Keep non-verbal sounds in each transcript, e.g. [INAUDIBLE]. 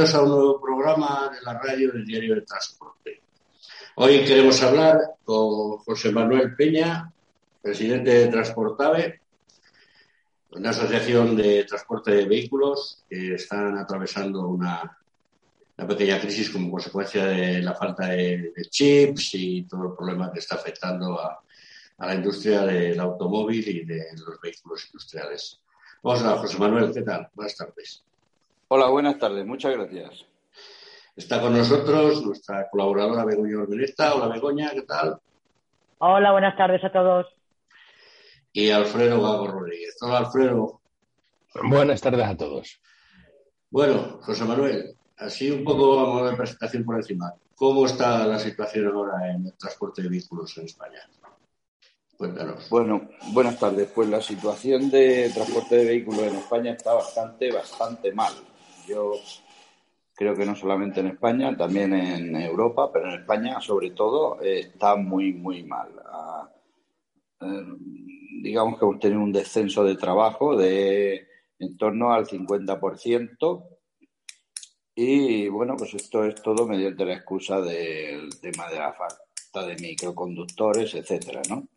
bienvenidos a un nuevo programa de la radio del Diario de Transporte. Hoy queremos hablar con José Manuel Peña, presidente de Transportave, una asociación de transporte de vehículos que están atravesando una, pequeña crisis como consecuencia de la falta de, chips y todo el problema que está afectando a, la industria del automóvil y de los vehículos industriales. Vamos a José Manuel, ¿qué tal? Buenas tardes. Hola, buenas tardes, muchas gracias. Está con nosotros nuestra colaboradora Begoña Orbeneta. Hola Begoña, ¿qué tal? Hola, buenas tardes a todos y Alfredo Gago Rodríguez. Hola, Alfredo. Buenas tardes a todos. Bueno, José Manuel, así un poco vamos a ver presentación por encima. ¿Cómo está la situación ahora en el transporte de vehículos en España? Cuéntanos. Bueno, buenas tardes. Pues la situación de transporte de vehículos en España está bastante, bastante mal. Yo creo que no solamente en España, también en Europa, pero en España sobre todo está muy, muy mal. Ah, eh, digamos que hemos tenido un descenso de trabajo de en torno al 50%. Y bueno, pues esto es todo mediante la excusa del tema de la falta de microconductores, etcétera, ¿no?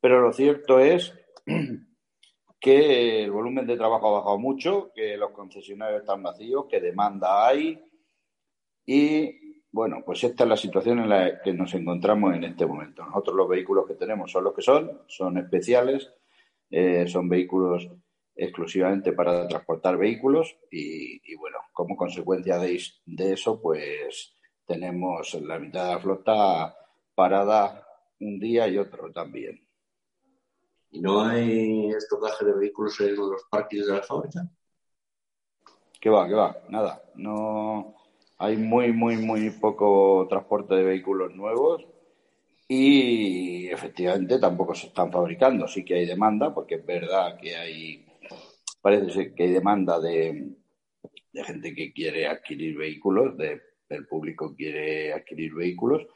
Pero lo cierto es [CLEARS THROAT] que el volumen de trabajo ha bajado mucho, que los concesionarios están vacíos, que demanda hay y bueno, pues esta es la situación en la que nos encontramos en este momento. Nosotros los vehículos que tenemos son los que son, son especiales, eh, son vehículos exclusivamente para transportar vehículos y, bueno, como consecuencia de, eso, pues tenemos la mitad de la flota parada un día y otro también. ¿Y no hay estocaje de vehículos en los parques de la fábrica? ¿Qué va, qué va? Nada. No, hay muy, muy, muy poco transporte de vehículos nuevos y efectivamente tampoco se están fabricando. Sí que hay demanda, porque es verdad que hay, parece ser que hay demanda de, gente que quiere adquirir vehículos, de, el público quiere adquirir vehículos,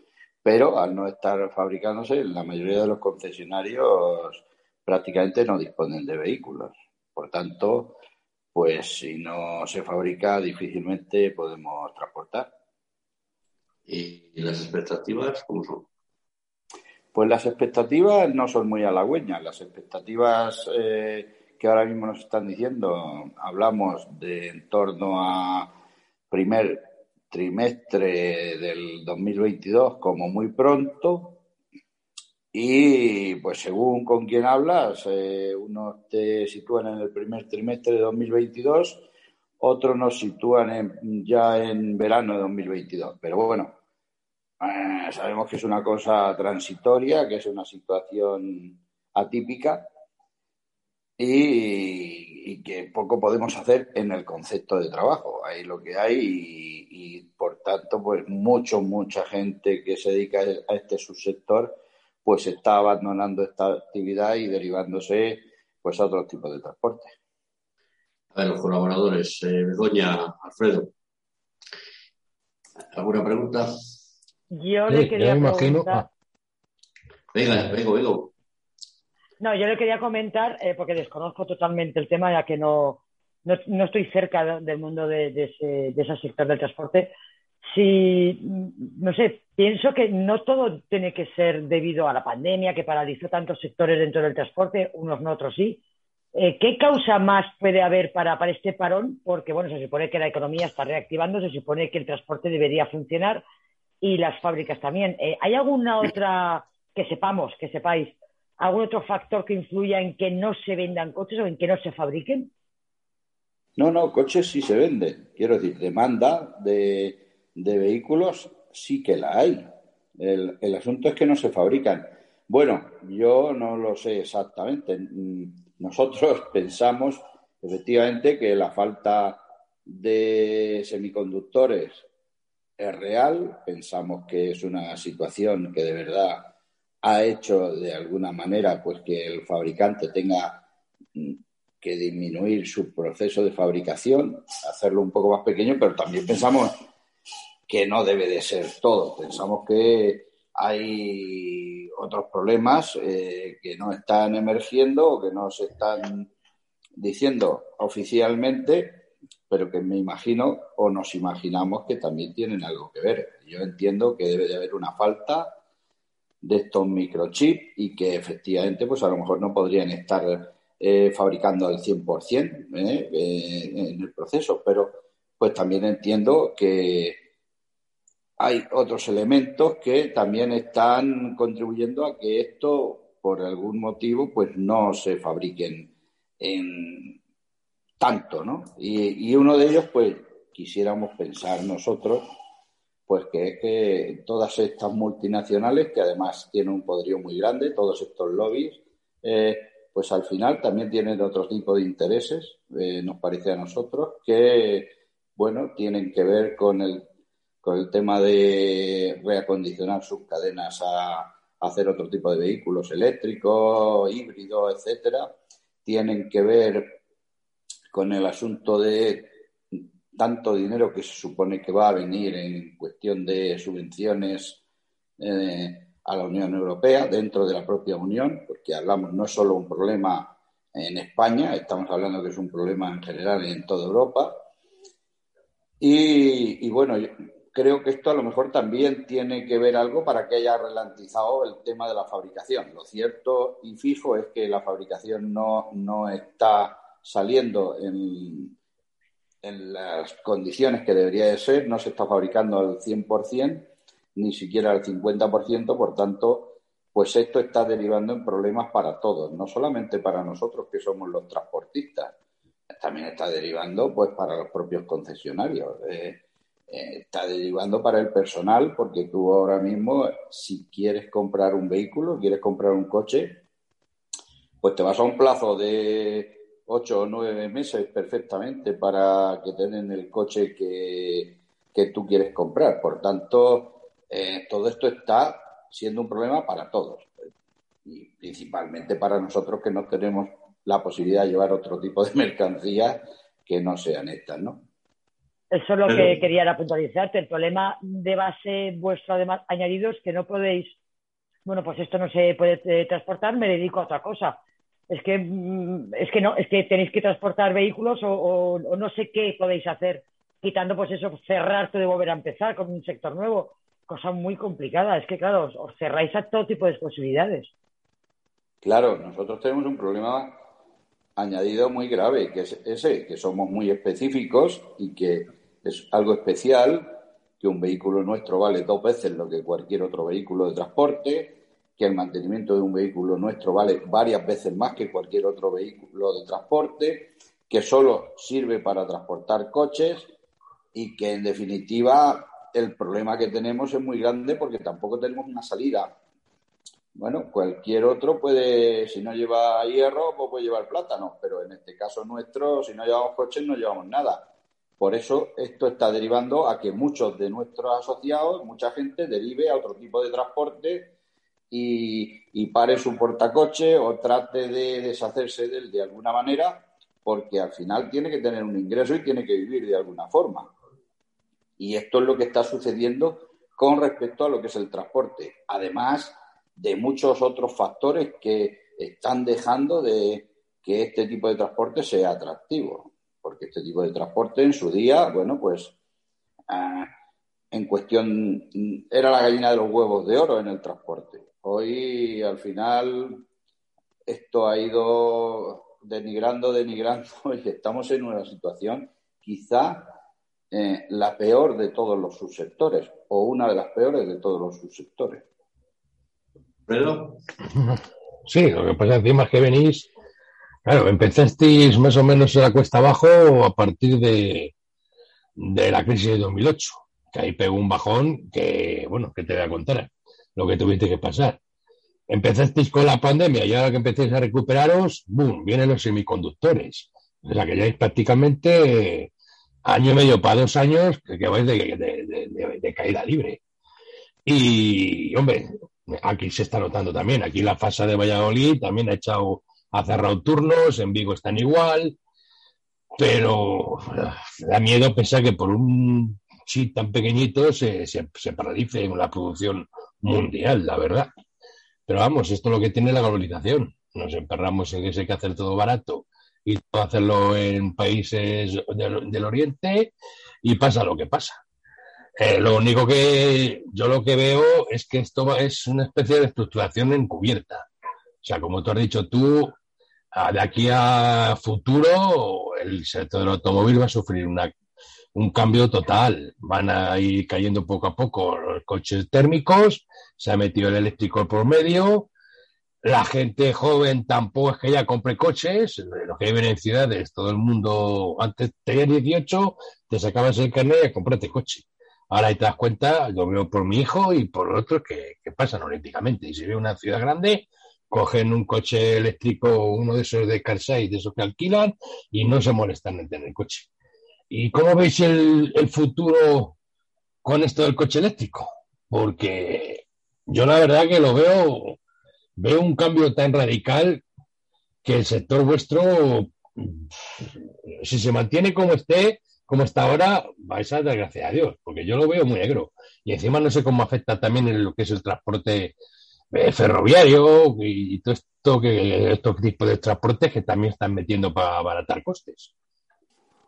pero al no estar fabricándose, la mayoría de los concesionarios prácticamente no disponen de vehículos. Por tanto, pues si no se fabrica difícilmente podemos transportar. ¿Y las expectativas cómo son? Pues las expectativas no son muy halagüeñas. Las expectativas eh, que ahora mismo nos están diciendo, hablamos de en torno a primer trimestre del 2022 como muy pronto, y pues según con quién hablas, eh, unos te sitúan en el primer trimestre de 2022, otros nos sitúan ya en verano de 2022. Pero bueno, eh, sabemos que es una cosa transitoria, que es una situación atípica y, que poco podemos hacer en el concepto de trabajo. Hay lo que hay y, y por tanto, pues mucho, mucha gente que se dedica a este subsector pues está abandonando esta actividad y derivándose pues a otros tipos de transporte. A ver, los colaboradores, eh, Begoña, Alfredo, ¿alguna pregunta? Yo le quería preguntar... Venga, vengo, vengo. No, yo le quería comentar, eh, porque desconozco totalmente el tema, ya que no, no, estoy cerca del mundo de, ese, de ese sector del transporte, si, no sé, pienso que no todo tiene que ser debido a la pandemia que paralizó tantos sectores dentro del transporte, unos no, otros sí. Eh, ¿Qué causa más puede haber para, para este parón? Porque, bueno, se supone que la economía está reactivando, se supone que el transporte debería funcionar y las fábricas también. Eh, ¿Hay alguna otra, que sepamos, que sepáis, algún otro factor que influya en que no se vendan coches o en que no se fabriquen? No, no, coches sí se venden. Quiero decir, demanda de, de vehículos sí que la hay. El, el, asunto es que no se fabrican. Bueno, yo no lo sé exactamente. Nosotros [LAUGHS] pensamos efectivamente que la falta de semiconductores es real. Pensamos que es una situación que de verdad ha hecho de alguna manera pues que el fabricante tenga que disminuir su proceso de fabricación, hacerlo un poco más pequeño, pero también pensamos que no debe de ser todo. Pensamos que hay otros problemas eh, que no están emergiendo o que no se están diciendo oficialmente pero que me imagino o nos imaginamos que también tienen algo que ver. Yo entiendo que debe de haber una falta de estos microchips y que efectivamente pues a lo mejor no podrían estar eh, fabricando al 100% ¿eh? eh, en el proceso, pero pues también entiendo que hay otros elementos que también están contribuyendo a que esto por algún motivo pues no se fabriquen en tanto, ¿no? Y, uno de ellos pues quisiéramos pensar nosotros pues que es que todas estas multinacionales, que además tienen un poderío muy grande, todos estos lobbies, eh, pues al final también tienen otro tipo de intereses, eh, nos parece a nosotros, que, bueno, tienen que ver con el, con el tema de reacondicionar sus cadenas a, hacer otro tipo de vehículos eléctricos, híbridos, etcétera. Tienen que ver con el asunto de tanto dinero que se supone que va a venir en cuestión de subvenciones eh, a la Unión Europea, dentro de la propia Unión, porque hablamos no solo un problema en España, estamos hablando que es un problema en general en toda Europa. Y, bueno, creo que esto a lo mejor también tiene que ver algo para que haya ralentizado el tema de la fabricación. Lo cierto y fijo es que la fabricación no, no está saliendo en, en las condiciones que debería de ser, no se está fabricando al 100%, ni siquiera al 50%, por tanto, pues esto está derivando en problemas para todos, no solamente para nosotros que somos los transportistas, también está derivando pues para los propios concesionarios, eh, eh, está derivando para el personal, porque tú ahora mismo, si quieres comprar un vehículo, quieres comprar un coche, pues te vas a un plazo de ocho o nueve meses perfectamente para que tengan el coche que, tú quieres comprar. Por tanto, eh, todo esto está siendo un problema para todos y principalmente para nosotros que no tenemos la posibilidad de llevar otro tipo de [LAUGHS] mercancías que no sean estas, ¿no? Eso es lo que quería puntualizarte. El problema de base vuestro, además, añadido, es que no podéis, bueno, pues esto no se puede eh, transportar, me dedico a otra cosa. Es que mm, es que no es que tenéis que transportar vehículos o, no sé qué podéis hacer quitando pues eso cerrar todo y volver a empezar con un sector nuevo. Cosa muy complicada. Es que claro os, cerráis a todo tipo de posibilidades. Claro nosotros tenemos un problema añadido muy grave que es ese que somos muy específicos y que es algo especial que un vehículo nuestro vale dos veces lo que cualquier otro vehículo de transporte que el mantenimiento de un vehículo nuestro vale varias veces más que cualquier otro vehículo de transporte, que solo sirve para transportar coches y que en definitiva el problema que tenemos es muy grande porque tampoco tenemos una salida. Bueno, cualquier otro puede, si no lleva hierro, pues puede llevar plátano, pero en este caso nuestro, si no llevamos coches, no llevamos nada. Por eso esto está derivando a que muchos de nuestros asociados, mucha gente, derive a otro tipo de transporte y, pare su portacoche o trate de deshacerse de él de alguna manera, porque al final tiene que tener un ingreso y tiene que vivir de alguna forma. Y esto es lo que está sucediendo con respecto a lo que es el transporte, además de muchos otros factores que están dejando de que este tipo de transporte sea atractivo, porque este tipo de transporte en su día, bueno, pues ah, en cuestión era la gallina de los huevos de oro en el transporte. Hoy, al final, esto ha ido denigrando, denigrando [LAUGHS] y estamos en una situación quizá eh, la peor de todos los subsectores o una de las peores de todos los subsectores. ¿Pero? [LAUGHS] Sí, lo que pasa encima es que venís, claro, empezasteis más o menos en la cuesta abajo a partir de, de la crisis de 2008, que ahí pegó un bajón que, bueno, que te voy a contar lo que tuviste que pasar. Empezasteis con la pandemia y ahora que empecéis a recuperaros, ¡boom!, vienen los semiconductores. O sea que ya es prácticamente año y medio para dos años que vais de, caída libre. Y, hombre, aquí se está notando también. Aquí la fase de Valladolid también ha echado, ha cerrado turnos, en Vigo están igual, pero da miedo pensar que por un chip tan pequeñito se, se, paralice la producción mundial, la verdad. Pero vamos, esto es lo que tiene la globalización. Nos emperramos en que hay que hacer todo barato y hacerlo en países del, Oriente y pasa lo que pasa. Eh, lo único que yo lo que veo es que esto es una especie de estructuración encubierta. O sea, como tú has dicho tú, de aquí a futuro el sector del automóvil va a sufrir una, un cambio total. Van a ir cayendo poco a poco los coches térmicos, se ha metido el eléctrico por medio, la gente joven tampoco es que ya compre coches, lo que viven en ciudades, todo el mundo, antes tenías 18, te sacabas el carnet y comprate coche. Ahora te das cuenta, lo veo por mi hijo y por otros que, pasan olímpicamente. Y si ve una ciudad grande, cogen un coche eléctrico, uno de esos de Carside, de esos que alquilan, y no se molestan en tener coche. ¿Y cómo veis el, el futuro con esto del coche eléctrico? Porque yo la verdad que lo veo veo un cambio tan radical que el sector vuestro, si se mantiene como esté, como está ahora, vais a dar gracias a Dios, porque yo lo veo muy negro. Y encima no sé cómo afecta también en lo que es el transporte eh, ferroviario y todo esto que estos tipos de transportes que también están metiendo para abaratar costes.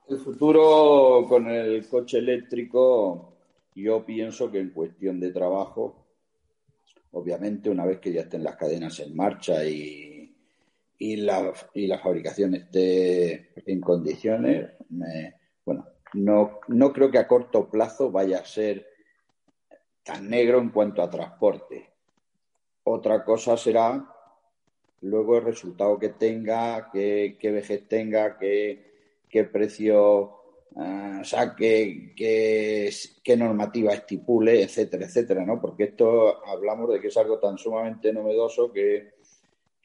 El futuro con el coche eléctrico, yo pienso que en cuestión de trabajo obviamente una vez que ya estén las cadenas en marcha y, y, la, y la fabricación esté en condiciones, bueno, no, no creo que a corto plazo vaya a ser tan negro en cuanto a transporte. Otra cosa será luego el resultado que tenga, qué, qué vejez tenga, qué, qué precio Ah, o sea, qué, qué, normativa estipule, etcétera, etcétera, ¿no? Porque esto hablamos de que es algo tan sumamente novedoso que,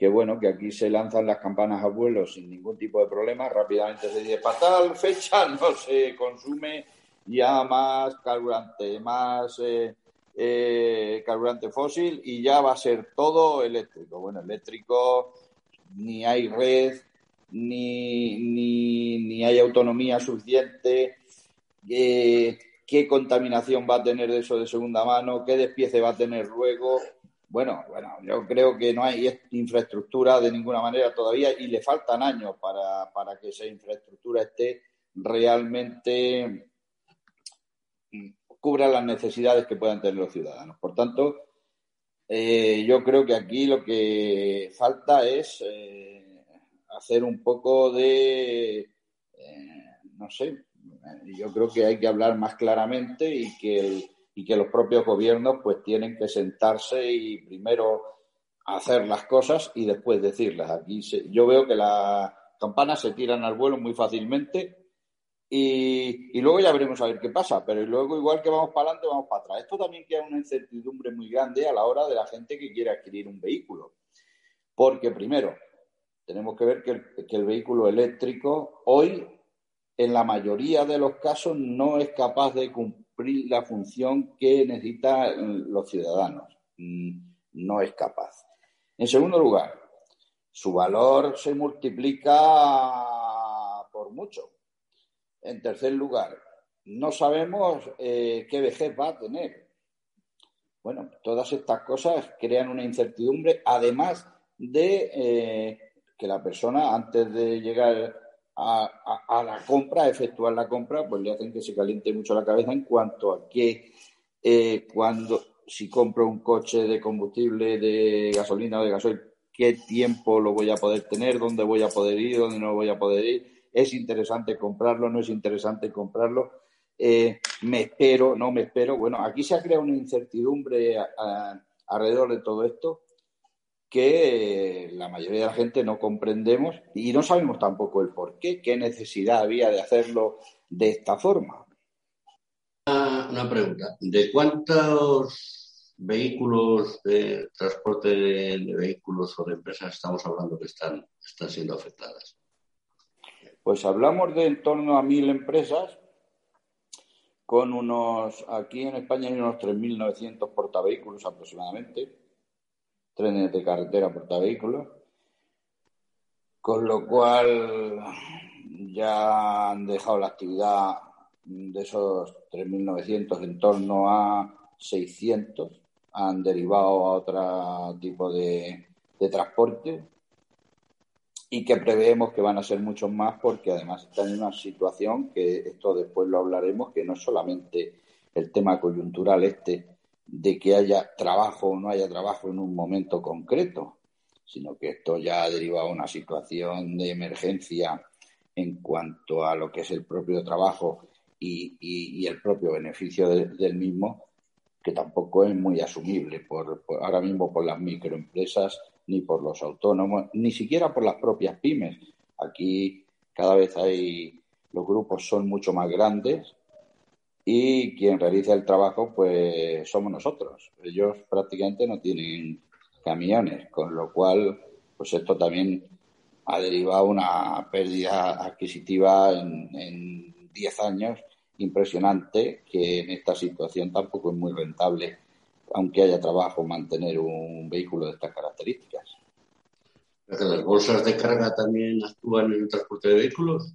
que bueno, que aquí se lanzan las campanas a vuelo sin ningún tipo de problema, rápidamente se dice, para tal fecha [LAUGHS] no se consume ya más carburante, más eh, eh, carburante fósil y ya va a ser todo eléctrico. Bueno, eléctrico, ni hay red, ni, ni, ni hay autonomía suficiente, eh, qué contaminación va a tener de eso de segunda mano, qué despiece va a tener luego. Bueno, bueno, yo creo que no hay infraestructura de ninguna manera todavía y le faltan años para, para que esa infraestructura esté realmente mm, cubra las necesidades que puedan tener los ciudadanos. Por tanto, eh, yo creo que aquí lo que falta es eh, hacer un poco de, eh, no sé, yo creo que hay que hablar más claramente y que, y que los propios gobiernos pues tienen que sentarse y primero hacer las cosas y después decirlas. Aquí yo veo que las campanas se tiran al vuelo muy fácilmente y, y, luego ya veremos a ver qué pasa, pero luego igual que vamos para adelante, vamos para atrás. Esto también queda una incertidumbre muy grande a la hora de la gente que quiere adquirir un vehículo. Porque primero, tenemos que ver que el, vehículo eléctrico hoy, en la mayoría de los casos, no es capaz de cumplir la función que necesitan los ciudadanos. Mm, no es capaz. En segundo lugar, su valor se multiplica por mucho. En tercer lugar, no sabemos eh, qué vejez va a tener. Bueno, todas estas cosas crean una incertidumbre, además de eh, que la persona antes de llegar a, la compra, a efectuar la compra, pues le hacen que se caliente mucho la cabeza en cuanto a que eh, cuando si compro un coche de combustible, de gasolina o de gasoil, qué tiempo lo voy a poder tener, dónde voy a poder ir, dónde no voy a poder ir, es interesante comprarlo, no es interesante comprarlo, eh, me espero, no me espero. Bueno, aquí se ha creado una incertidumbre alrededor de todo esto que la mayoría de la gente no comprendemos y no sabemos tampoco el por qué, qué necesidad había de hacerlo de esta forma. Una, pregunta, ¿de cuántos vehículos de transporte de, vehículos o de empresas estamos hablando que están, están siendo afectadas? Pues hablamos de en torno a mil empresas, con unos, aquí en España hay unos 3.900 portavehículos aproximadamente trenes de carretera portavehículos, con lo cual ya han dejado la actividad de esos 3.900 en torno a 600, han derivado a otro tipo de, transporte y que preveemos que van a ser muchos más porque además están en una situación que esto después lo hablaremos, que no es solamente el tema coyuntural este de que haya trabajo o no haya trabajo en un momento concreto, sino que esto ya ha derivado a una situación de emergencia en cuanto a lo que es el propio trabajo y, el propio beneficio del mismo, que tampoco es muy asumible por, ahora mismo por las microempresas ni por los autónomos, ni siquiera por las propias pymes. Aquí cada vez hay los grupos son mucho más grandes y quien realiza el trabajo pues somos nosotros. Ellos prácticamente no tienen camiones, con lo cual pues esto también ha derivado una pérdida adquisitiva en 10 años impresionante que en esta situación tampoco es muy rentable, aunque haya trabajo, mantener un vehículo de estas características. ¿Las bolsas de carga también actúan en el transporte de vehículos?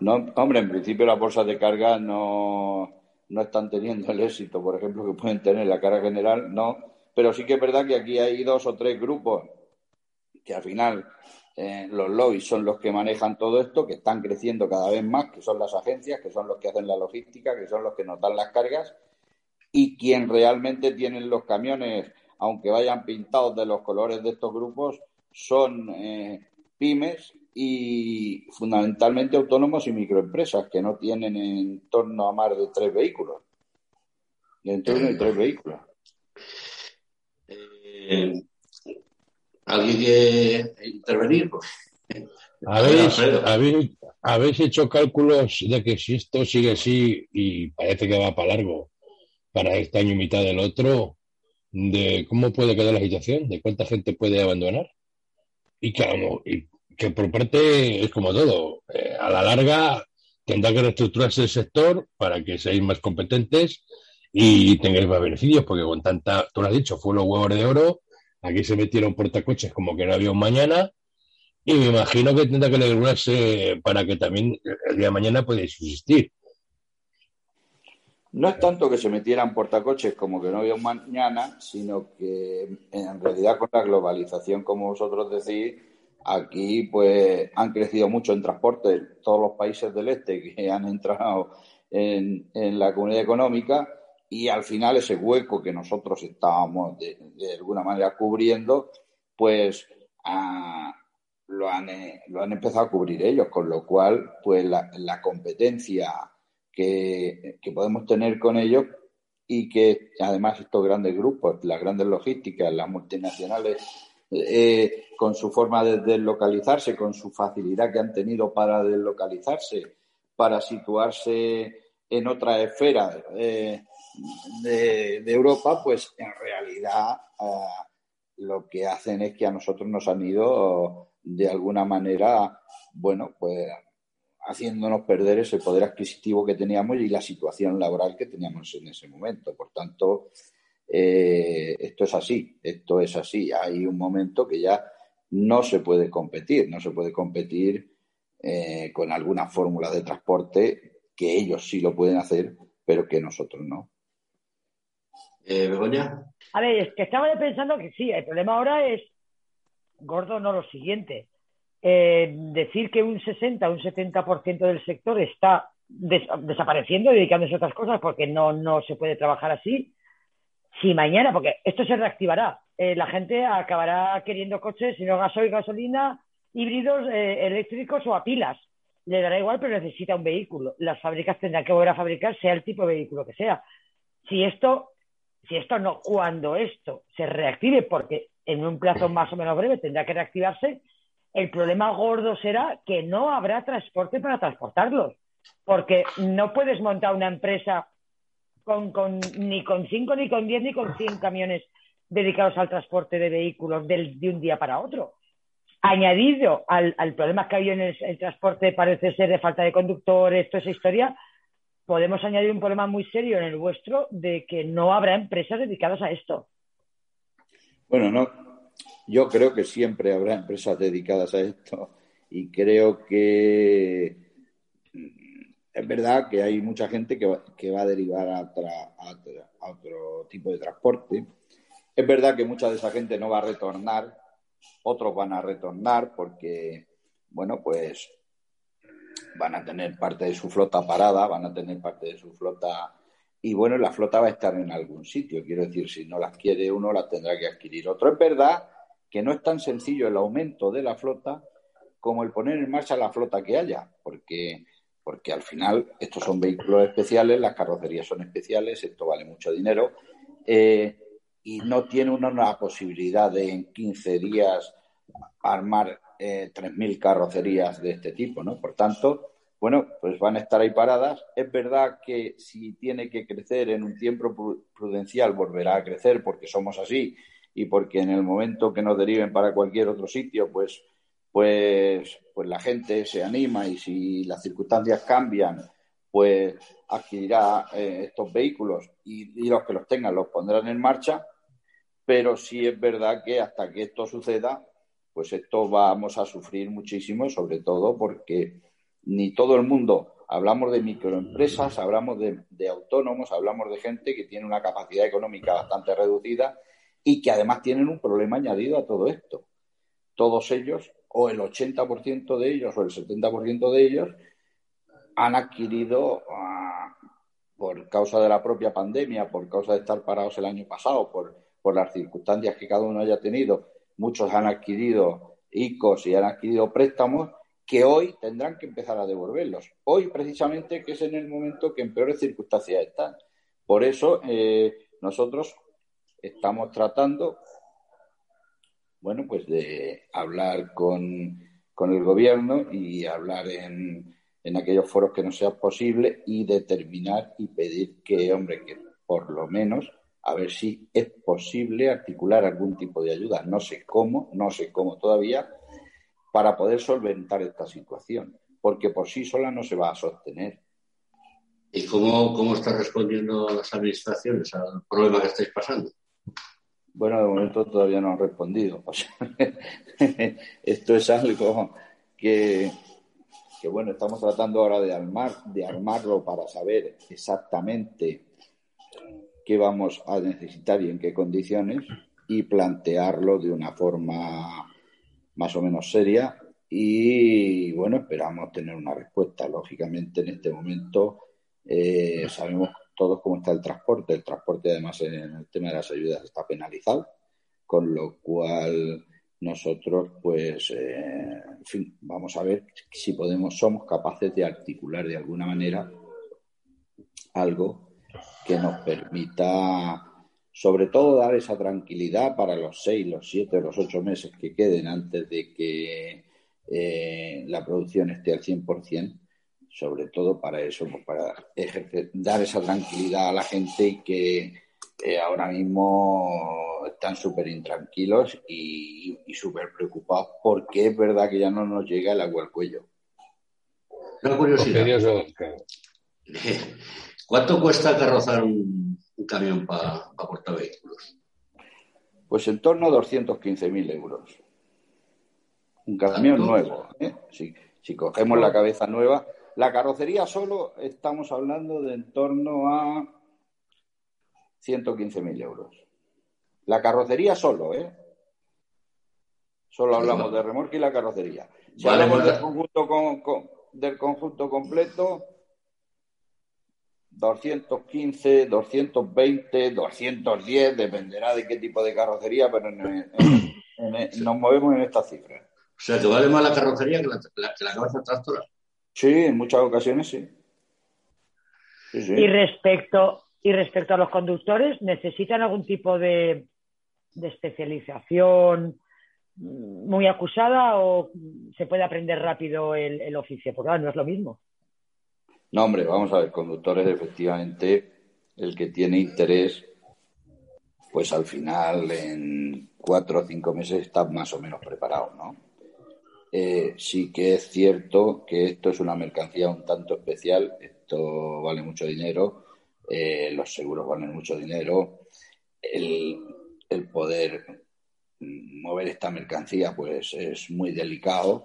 No, hombre, en principio las bolsas de carga no, no están teniendo el éxito, por ejemplo, que pueden tener la carga general, no. Pero sí que es verdad que aquí hay dos o tres grupos que al final eh, los lobbies son los que manejan todo esto, que están creciendo cada vez más, que son las agencias, que son los que hacen la logística, que son los que nos dan las cargas, y quien realmente tienen los camiones, aunque vayan pintados de los colores de estos grupos, son eh, pymes y fundamentalmente autónomos y microempresas que no tienen en torno a más de tres vehículos. En torno a tres vehículos. Eh, ¿Alguien quiere intervenir? Pues, ¿Habéis, hecho cálculos de que si esto sigue así y parece que va para largo, para este año y mitad del otro, de cómo puede quedar la situación, de cuánta gente puede abandonar? Y que, y que por parte es como todo, eh, a la larga tendrá que reestructurarse el sector para que seáis más competentes y tengáis más beneficios, porque con tanta, tú lo has dicho, fue los huevos de oro Aquí se metieron portacoches como que no había un mañana y me imagino que tendrá que regularse para que también el día de mañana pueda subsistir. No es tanto que se metieran portacoches como que no había un mañana, sino que en realidad con la globalización, como vosotros decís, aquí pues han crecido mucho en transporte. Todos los países del este que han entrado en, en la comunidad económica y al final ese hueco que nosotros estábamos de, alguna manera cubriendo, pues ah, lo, han, eh, lo han empezado a cubrir ellos, con lo cual, pues la, competencia que, podemos tener con ellos y que además estos grandes grupos, las grandes logísticas, las multinacionales, eh, con su forma de deslocalizarse, con su facilidad que han tenido para deslocalizarse, para situarse en otra esfera, eh, de, Europa, pues en realidad eh, lo que hacen es que a nosotros nos han ido de alguna manera, bueno, pues haciéndonos perder ese poder adquisitivo que teníamos y la situación laboral que teníamos en ese momento. Por tanto, eh, esto es así, esto es así. Hay un momento que ya no se puede competir, no se puede competir eh, con alguna fórmula de transporte que ellos sí lo pueden hacer, pero que nosotros no. Eh, Begoña. A ver, es que estaba pensando que sí, el problema ahora es, gordo, no lo siguiente. Eh, decir que un 60 un 70% del sector está desapareciendo y dedicándose a otras cosas porque no, no se puede trabajar así. Si mañana, porque esto se reactivará, eh, la gente acabará queriendo coches, sino gasoil, gasolina, híbridos eh, eléctricos o a pilas. Le dará igual, pero necesita un vehículo. Las fábricas tendrán que volver a fabricar, sea el tipo de vehículo que sea. Si esto si esto no, cuando esto se reactive, porque en un plazo más o menos breve tendrá que reactivarse, el problema gordo será que no habrá transporte para transportarlos, porque no puedes montar una empresa con, ni con cinco, ni con diez, ni con cien camiones dedicados al transporte de vehículos de un día para otro. Añadido al, problema que hay en el, transporte, parece ser de falta de conductores, toda esa historia, podemos añadir un problema muy serio en el vuestro de que no habrá empresas dedicadas a esto. Bueno, no, yo creo que siempre habrá empresas dedicadas a esto y creo que es verdad que hay mucha gente que va, a derivar a, a, otro tipo de transporte. Es verdad que mucha de esa gente no va a retornar, otros van a retornar porque, bueno, pues van a tener parte de su flota parada, van a tener parte de su flota y bueno, la flota va a estar en algún sitio. Quiero decir, si no las quiere uno, las tendrá que adquirir otro. Es verdad que no es tan sencillo el aumento de la flota como el poner en marcha la flota que haya, porque, porque al final estos son vehículos especiales, las carrocerías son especiales, esto vale mucho dinero, eh, y no tiene uno la posibilidad de en 15 días armar eh, 3.000 carrocerías de este tipo, ¿no? Por tanto, bueno, pues van a estar ahí paradas. Es verdad que si tiene que crecer en un tiempo prudencial, volverá a crecer porque somos así y porque en el momento que nos deriven para cualquier otro sitio, pues, pues, pues la gente se anima y si las circunstancias cambian, pues adquirirá eh, estos vehículos y, y los que los tengan los pondrán en marcha. Pero sí es verdad que hasta que esto suceda, pues esto vamos a sufrir muchísimo, sobre todo porque ni todo el mundo. Hablamos de microempresas, hablamos de, autónomos, hablamos de gente que tiene una capacidad económica bastante reducida y que además tienen un problema añadido a todo esto. Todos ellos, o el 80% de ellos, o el 70% de ellos, han adquirido, ah, por causa de la propia pandemia, por causa de estar parados el año pasado, por, por las circunstancias que cada uno haya tenido, muchos han adquirido ICOs y han adquirido préstamos que hoy tendrán que empezar a devolverlos. Hoy, precisamente, que es en el momento que en peores circunstancias están. Por eso, eh, nosotros estamos tratando, bueno, pues de hablar con, el gobierno y hablar en, en aquellos foros que no sea posible y determinar y pedir que, hombre, que por lo menos a ver si es posible articular algún tipo de ayuda. No sé cómo, no sé cómo todavía, para poder solventar esta situación, porque por sí sola no se va a sostener. ¿Y cómo, cómo están respondiendo las administraciones al problema que estáis pasando? Bueno, de momento todavía no han respondido. [LAUGHS] esto es algo que, que, bueno, estamos tratando ahora de, armar, de armarlo para saber exactamente qué vamos a necesitar y en qué condiciones y plantearlo de una forma más o menos seria y bueno, esperamos tener una respuesta. Lógicamente, en este momento eh, sabemos todos cómo está el transporte. El transporte, además, en el tema de las ayudas está penalizado, con lo cual nosotros, pues, eh, en fin, vamos a ver si podemos, somos capaces de articular de alguna manera algo que nos permita sobre todo dar esa tranquilidad para los seis, los siete, los ocho meses que queden antes de que eh, la producción esté al 100%, sobre todo para eso, pues para dar esa tranquilidad a la gente que eh, ahora mismo están súper intranquilos y, y súper preocupados porque es verdad que ya no nos llega el agua al cuello. Una curiosidad. [LAUGHS] ¿Cuánto cuesta carrozar un un camión para pa vehículos? Pues en torno a 215.000 euros. Un camión nuevo. ¿eh? Si, cogemos la cabeza nueva, la carrocería solo estamos hablando de en torno a 115.000 euros. La carrocería solo, ¿eh? Solo hablamos de remolque y la carrocería. Si hablamos del conjunto, del conjunto completo, 215, 220, 210, dependerá de qué tipo de carrocería, pero nos movemos en estas cifras. O sea, que vale más la carrocería que la, que la cabeza tractora. Sí, en muchas ocasiones sí. Y respecto y respecto a los conductores, ¿necesitan algún tipo de, de especialización muy acusada o se puede aprender rápido el, el oficio? Porque no es lo mismo. No, hombre, vamos a ver, conductores, efectivamente, el que tiene interés, pues al final en cuatro o cinco meses está más o menos preparado, ¿no? Eh, sí que es cierto que esto es una mercancía un tanto especial, esto vale mucho dinero, eh, los seguros valen mucho dinero, el, el poder mover esta mercancía pues es muy delicado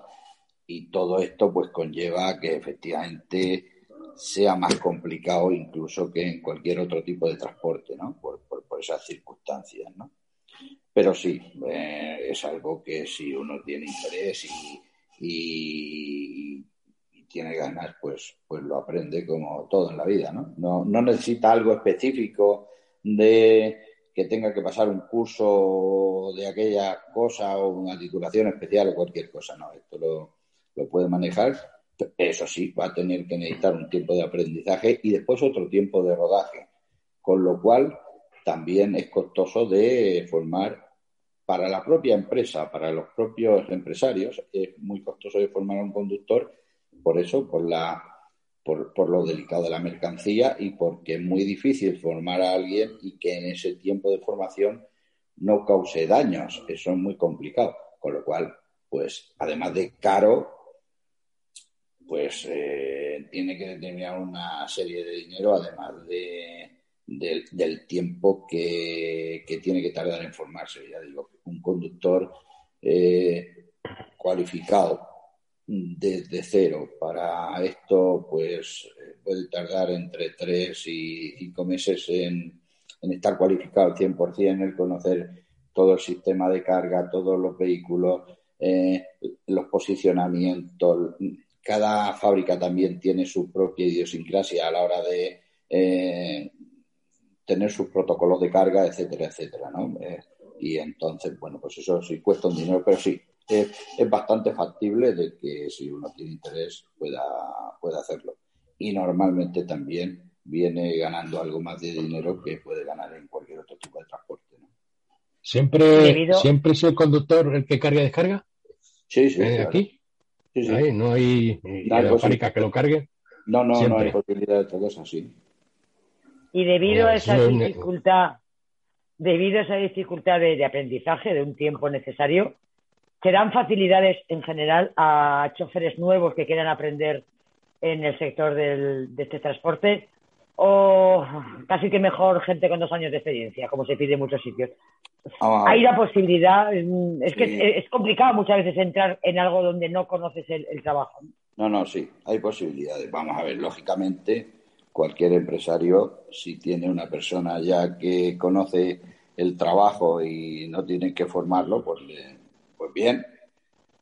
y todo esto pues conlleva que efectivamente sea más complicado incluso que en cualquier otro tipo de transporte, ¿no? Por, esas circunstancias, ¿no? Pero sí, eh, es algo que si uno tiene interés y, tiene ganas, pues, pues lo aprende como todo en la vida, ¿no? No, no necesita algo específico de que tenga que pasar un curso de aquella cosa o una titulación especial o cualquier cosa, no, esto lo, lo puede manejar. Eso sí, va a tener que necesitar un tiempo de aprendizaje y después otro tiempo de rodaje, con lo cual también es costoso de formar para la propia empresa, para los propios empresarios, es muy costoso formar a un conductor, por eso, por la por, lo delicado de la mercancía y porque es muy difícil formar a alguien y que en ese tiempo de formación no cause daños. Eso es muy complicado. Con lo cual, pues, además de caro, pues eh, tiene que determinar una serie de dinero, además de, del tiempo que, tiene que tardar en formarse. Ya digo, un conductor eh, cualificado desde cero. Para esto, pues eh, puede tardar entre tres y cinco meses en, estar cualificado al 100%, en conocer todo el sistema de carga, todos los vehículos, eh, los posicionamientos. Cada fábrica también tiene su propia idiosincrasia a la hora de tener sus protocolos de carga, etcétera, etcétera, ¿no? y entonces, bueno, pues eso sí cuesta un dinero, pero sí, es, bastante factible de que si uno tiene interés pueda, pueda hacerlo. Y normalmente también viene ganando algo más de dinero que puede ganar en cualquier otro tipo de transporte. ¿Siempre, ¿Siempre es el conductor el que carga y descarga? Sí, sí. ¿Eh, ¿Aquí? Sí, sí. no hay, fábrica que lo cargue. No, no, no hay posibilidad de todo eso, sí. Y debido a esa dificultad, debido a esa dificultad de, aprendizaje, de un tiempo necesario, ¿Se dan facilidades en general a choferes nuevos que quieran aprender en el sector del, de este transporte? ¿O casi que mejor gente con dos años de experiencia, como se pide en muchos sitios? Hay la posibilidad, es que es, complicado muchas veces entrar en algo donde no conoces el, trabajo. No, no, sí, hay posibilidades. Vamos a ver, lógicamente, cualquier empresario, si tiene una persona ya que conoce el trabajo y no tiene que formarlo, pues pues bien,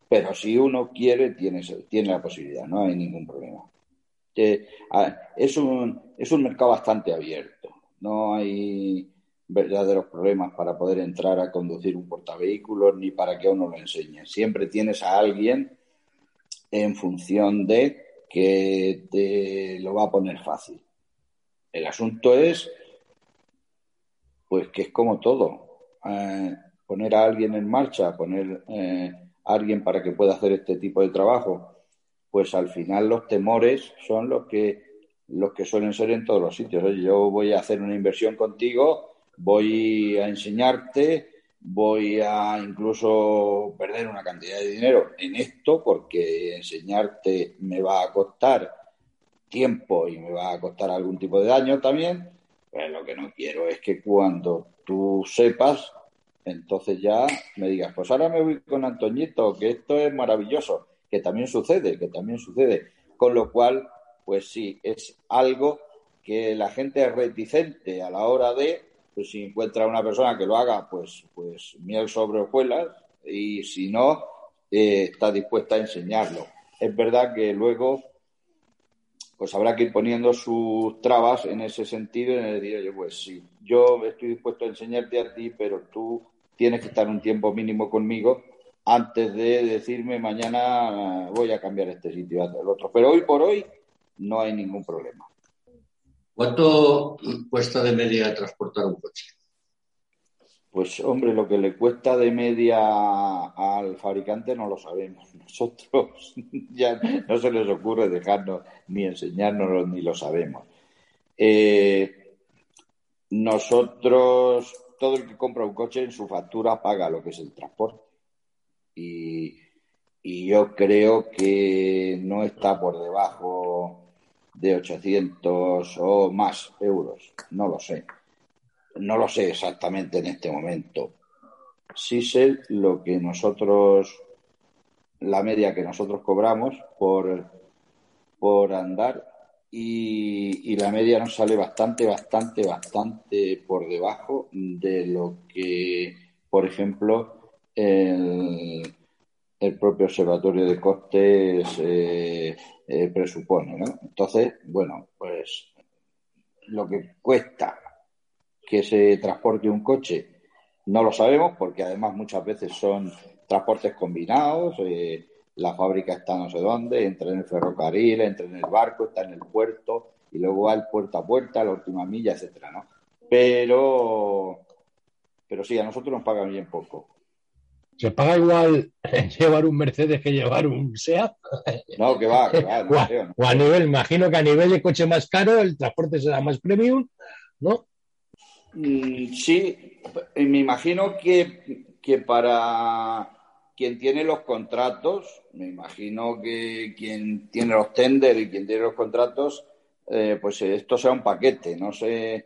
pero si uno quiere, tiene, tiene la posibilidad, no hay ningún problema. es, un, es un mercado bastante abierto, no hay verdaderos problemas para poder entrar a conducir un portavehículos ni para que uno lo enseñe. Siempre tienes a alguien en función de que te lo va a poner fácil. El asunto es, pues que es como todo. Eh, poner a alguien en marcha, poner eh, a alguien para que pueda hacer este tipo de trabajo, pues al final los temores son los que los que suelen ser en todos los sitios. yo voy a hacer una inversión contigo, voy a enseñarte, voy a incluso perder una cantidad de dinero en esto porque enseñarte me va a costar tiempo y me va a costar algún tipo de daño también. Pues lo que no quiero es que cuando tú sepas entonces ya me digas, pues ahora me voy con Antoñito, que esto es maravilloso, que también sucede, que también sucede. Con lo cual, pues sí, es algo que la gente es reticente a la hora de, pues si encuentra una persona que lo haga, pues, pues miel sobre hojuelas, y si no, eh, está dispuesta a enseñarlo. Es verdad que luego, pues habrá que ir poniendo sus trabas en ese sentido, en el decir, pues sí, yo estoy dispuesto a enseñarte a ti, pero tú tienes que estar un tiempo mínimo conmigo antes de decirme mañana voy a cambiar este sitio el otro. Pero hoy por hoy no hay ningún problema. ¿Cuánto cuesta de media transportar un coche? Pues hombre, lo que le cuesta de media al fabricante no lo sabemos. [LAUGHS] Nosotros [LAUGHS] ya no se les ocurre dejarnos ni enseñárnoslo ni lo sabemos. Eh, nosotros todo el que compra un coche en su factura paga lo que es el transporte. Y, yo creo que no está por debajo de 800 o más euros. No lo sé. No lo sé exactamente en este momento. Sí sé lo que nosotros, la media que nosotros cobramos por, por andar y, la media nos sale bastante, bastante, bastante por debajo de lo que por ejemplo, el, propio observatorio de costes eh, eh, presupone. ¿no? Entonces, bueno, pues lo que cuesta que se transporte un coche no lo sabemos porque además muchas veces son transportes combinados. Eh, la fábrica está no sé dónde, entra en el ferrocarril, entra en el barco, está en el puerto y luego va el puerta a puerta, la última milla, etcétera, ¿no? Pero, pero sí, a nosotros nos pagan bien poco. ¿Se paga igual [LAUGHS] llevar un Mercedes que llevar un SEAT? No, que va, que va. [LAUGHS] o, a nivel, imagino que a nivel de coche más caro el transporte será más premium, ¿no? Mm, sí, me imagino que, que para quien tiene los contratos, me imagino que quien tiene los tenders y quien tiene los contratos, eh, pues esto sea un paquete, no sé.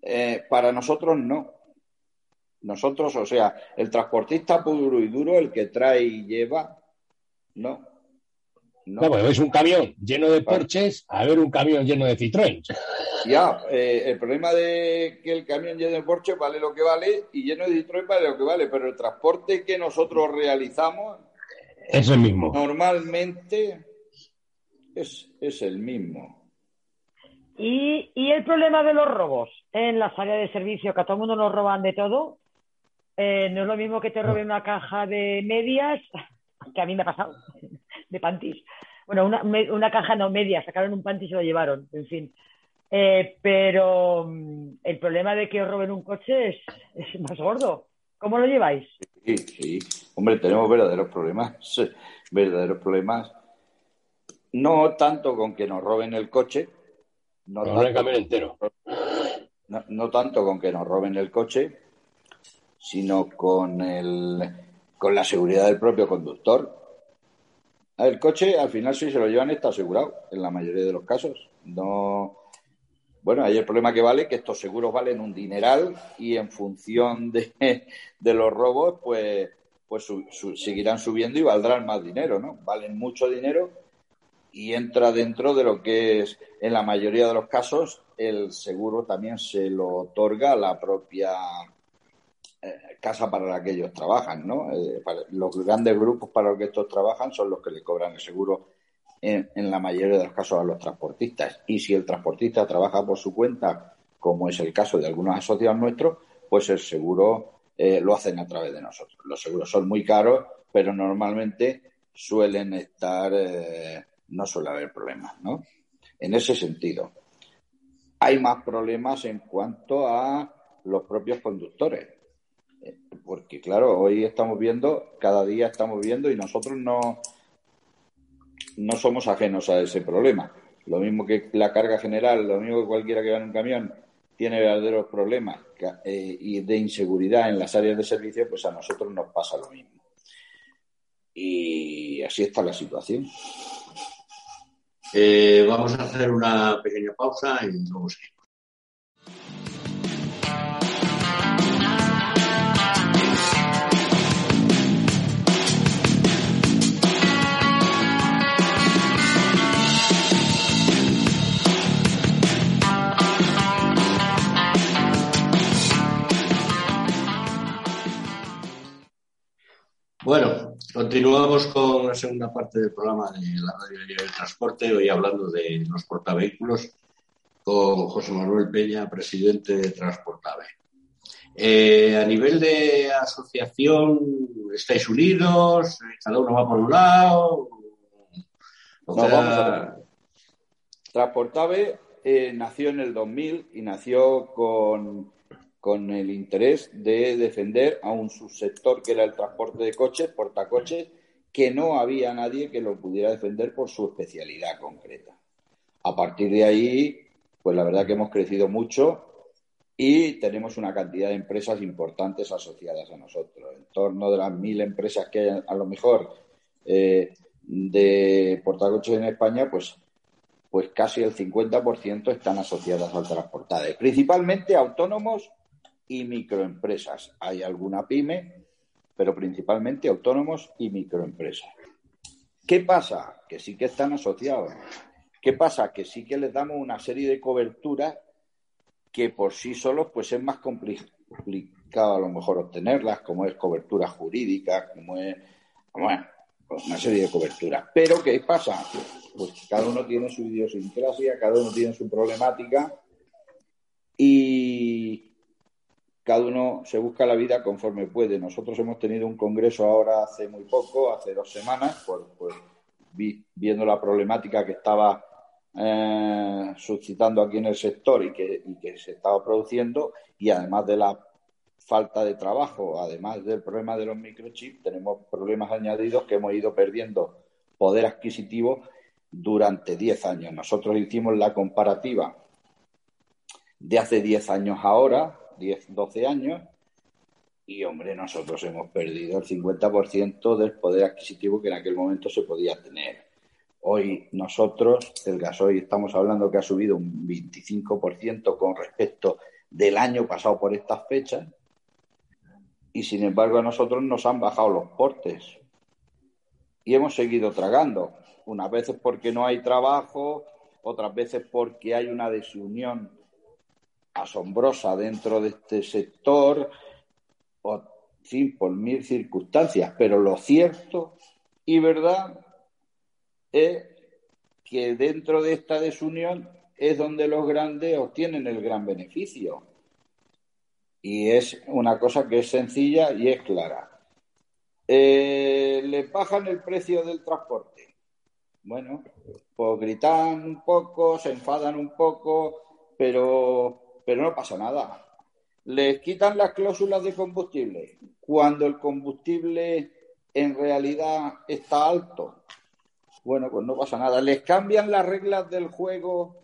Eh, para nosotros no. Nosotros, o sea, el transportista puro y duro, el que trae y lleva, no. No, pues es un camión lleno de Porches a ver un camión lleno de Citroën. Ya, eh, el problema de que el camión lleno de Porsche vale lo que vale y lleno de Citroën vale lo que vale, pero el transporte que nosotros realizamos es el mismo. Normalmente es, es el mismo. ¿Y, ¿Y, el problema de los robos en las áreas de servicio, que a todo el mundo nos roban de todo? Eh, no es lo mismo que te roben una caja de medias, que a mí me ha pasado, [LAUGHS] de panties. Bueno, una, una caja no media, sacaron un panty y se lo llevaron, en fin. Eh, pero mm, el problema de que os roben un coche es, es, más gordo. ¿Cómo lo lleváis? Sí, sí. Hombre, tenemos verdaderos problemas. [LAUGHS] Verdaderos problemas. No tanto con que nos roben el coche. No, tanto, el camión entero. No, tanto con que nos roben el coche, sino con, el, con la seguridad del propio conductor. El coche, al final, si se lo llevan, está asegurado, en la mayoría de los casos. No, bueno, hay el problema que vale que estos seguros valen un dineral y en función de, [LAUGHS] los robos, pues, pues seguirán subiendo y valdrán más dinero, ¿no? Valen mucho dinero y entra dentro de lo que es, en la mayoría de los casos, el seguro también se lo otorga la propia casa para la que ellos trabajan, ¿no? Eh, los grandes grupos para los que estos trabajan son los que le cobran el seguro en, la mayoría de los casos a los transportistas. Y si el transportista trabaja por su cuenta, como es el caso de algunos asociados nuestros, pues el seguro eh, lo hacen a través de nosotros. Los seguros son muy caros, pero normalmente suelen estar, eh, no suele haber problemas, ¿no? En ese sentido. Hay más problemas en cuanto a los propios conductores. Porque, claro, hoy estamos viendo, cada día estamos viendo y nosotros no, no somos ajenos a ese problema. Lo mismo que la carga general, lo mismo que cualquiera que va en un camión tiene verdaderos problemas eh, y de inseguridad en las áreas de servicio, pues a nosotros nos pasa lo mismo. Y así está la situación. Eh, vamos a hacer una pequeña pausa y luego seguimos. Bueno, continuamos con la segunda parte del programa de la Radio del Transporte, hoy hablando de los portavehículos, con José Manuel Peña, presidente de Transportave. Eh, a nivel de asociación, ¿estáis unidos? ¿Cada uno va por un lado? Transportave eh, nació en el 2000 y nació con con el interés de defender a un subsector que era el transporte de coches, portacoches, que no había nadie que lo pudiera defender por su especialidad concreta. A partir de ahí, pues la verdad que hemos crecido mucho y tenemos una cantidad de empresas importantes asociadas a nosotros. En torno de las mil empresas que hay a lo mejor eh, de portacoches en España, pues, pues casi el 50% están asociadas al transportado. Principalmente autónomos y microempresas. Hay alguna pyme, pero principalmente autónomos y microempresas. ¿Qué pasa? Que sí que están asociados. ¿Qué pasa? Que sí que les complicado a lo mejor obtenerlas, como es cobertura jurídica, como es, bueno, una serie de coberturas. Pero ¿qué pasa? Pues cada uno tiene su idiosincrasia, cada uno tiene su problemática y cada uno se busca la vida conforme puede. Nosotros hemos tenido un congreso ahora hace muy poco, hace dos semanas, por, pues, viendo la problemática que estaba eh, suscitando aquí en el sector y que, y que se estaba produciendo y además de la falta de trabajo, además del problema de los microchips, tenemos problemas añadidos que hemos ido perdiendo poder adquisitivo durante 10 años. Nosotros hicimos la comparativa de hace 10 años ahora, 10, 12 años, y hombre, nosotros hemos perdido el 50% del poder adquisitivo que en aquel momento se podía tener. Hoy nosotros, el gasoil, estamos hablando que ha subido un 25% con respecto del año pasado por estas fechas, y sin embargo a nosotros nos han bajado los portes y hemos seguido tragando, unas veces porque no hay trabajo, otras veces porque hay una desunión asombrosa dentro de este sector, o, por mil circunstancias, pero lo cierto y verdad es que dentro de esta desunión es donde los grandes obtienen el gran beneficio. Y es una cosa que es sencilla y es clara. Eh, ¿Le bajan el precio del transporte? Bueno, pues gritan un poco, se enfadan un poco, pero, pero no pasa nada. Les quitan las cláusulas de combustible cuando el combustible en realidad está alto. Bueno, pues no pasa nada. Les cambian las reglas del juego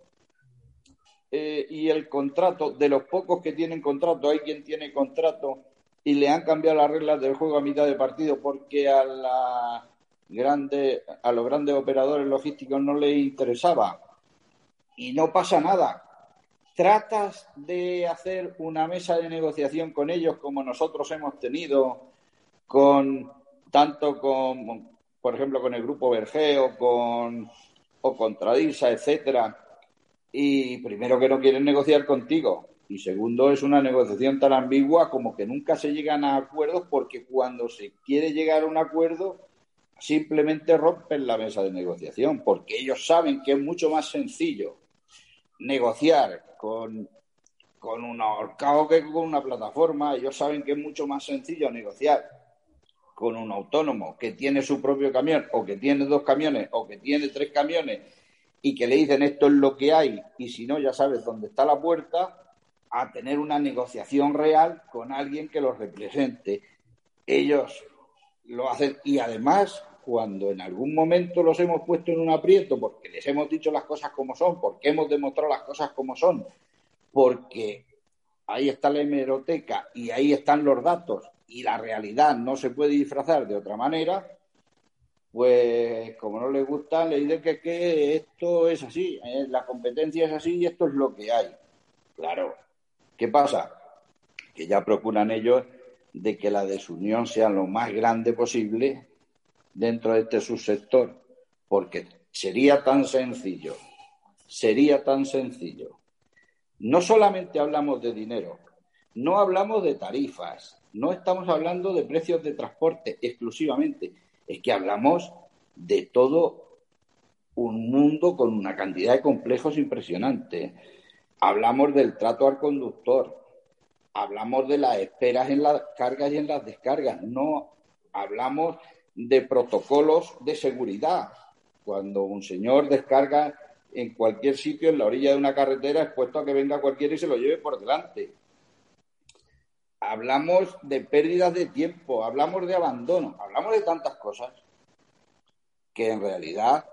eh, y el contrato, de los pocos que tienen contrato, hay quien tiene contrato y le han cambiado las reglas del juego a mitad de partido porque a, la grande, a los grandes operadores logísticos no les interesaba. Y no pasa nada. Tratas de hacer una mesa de negociación con ellos como nosotros hemos tenido con tanto con, por ejemplo, con el grupo Vergeo, con o con Tradisa, etcétera, y primero que no quieren negociar contigo. Y segundo es una negociación tan ambigua como que nunca se llegan a acuerdos porque cuando se quiere llegar a un acuerdo simplemente rompen la mesa de negociación porque ellos saben que es mucho más sencillo negociar con, con un ahorcado que con una plataforma. Ellos saben que es mucho más sencillo negociar con un autónomo que tiene su propio camión o que tiene dos camiones o que tiene tres camiones y que le dicen esto es lo que hay y si no ya sabes dónde está la puerta, a tener una negociación real con alguien que los represente. Ellos lo hacen y además cuando en algún momento los hemos puesto en un aprieto porque les hemos dicho las cosas como son, porque hemos demostrado las cosas como son, porque ahí está la hemeroteca y ahí están los datos y la realidad no se puede disfrazar de otra manera, pues como no les gusta, le dicen que, esto es así, ¿eh? la competencia es así y esto es lo que hay. Claro, ¿qué pasa? Que ya procuran ellos de que la desunión sea lo más grande posible dentro de este subsector, porque sería tan sencillo, sería tan sencillo. No solamente hablamos de dinero, no hablamos de tarifas, no estamos hablando de precios de transporte exclusivamente, es que hablamos de todo un mundo con una cantidad de complejos impresionante. Hablamos del trato al conductor, hablamos de las esperas en las cargas y en las descargas, no hablamos de protocolos de seguridad. Cuando un señor descarga en cualquier sitio en la orilla de una carretera expuesto a que venga cualquiera y se lo lleve por delante hablamos de pérdidas de tiempo, hablamos de abandono, hablamos de tantas cosas que en realidad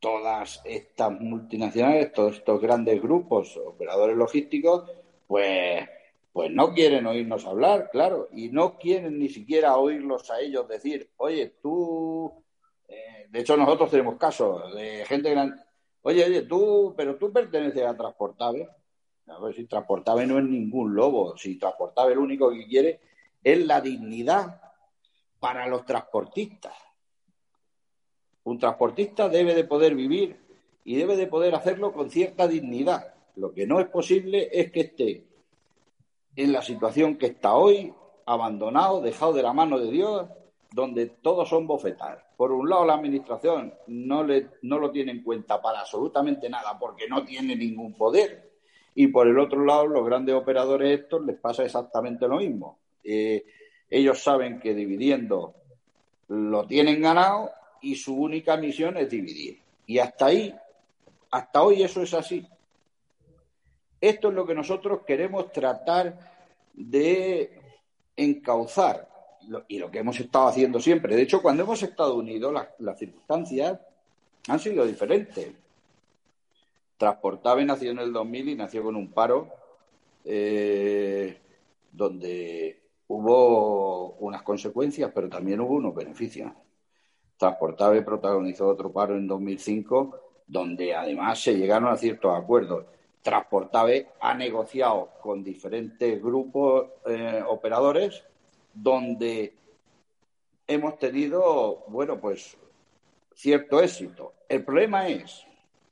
todas estas multinacionales, todos estos grandes grupos, operadores logísticos, pues, pues no quieren oírnos hablar, claro, y no quieren ni siquiera oírlos a ellos decir, oye, tú, eh, de hecho nosotros tenemos casos de gente grande, oye, oye, tú, pero tú perteneces a Transportable, si Transportable no es ningún lobo, si Transportable lo único que quiere es la dignidad para los transportistas. Un transportista debe de poder vivir y debe de poder hacerlo con cierta dignidad. Lo que no es posible es que esté en la situación que está hoy, abandonado, dejado de la mano de Dios, donde todos son bofetar. Por un lado, la administración no, le, no lo tiene en cuenta para absolutamente nada porque no tiene ningún poder. Y por el otro lado, los grandes operadores estos les pasa exactamente lo mismo. Eh, ellos saben que dividiendo lo tienen ganado y su única misión es dividir. Y hasta ahí, hasta hoy eso es así. Esto es lo que nosotros queremos tratar de encauzar y lo que hemos estado haciendo siempre. De hecho, cuando hemos estado unidos, las, circunstancias han sido diferentes. Transportave nació en el 2000 y nació con un paro eh, donde hubo unas consecuencias, pero también hubo unos beneficios. Transportave protagonizó otro paro en 2005, donde además se llegaron a ciertos acuerdos. Transportave ha negociado con diferentes grupos eh, operadores donde hemos tenido, bueno, pues cierto éxito. El problema es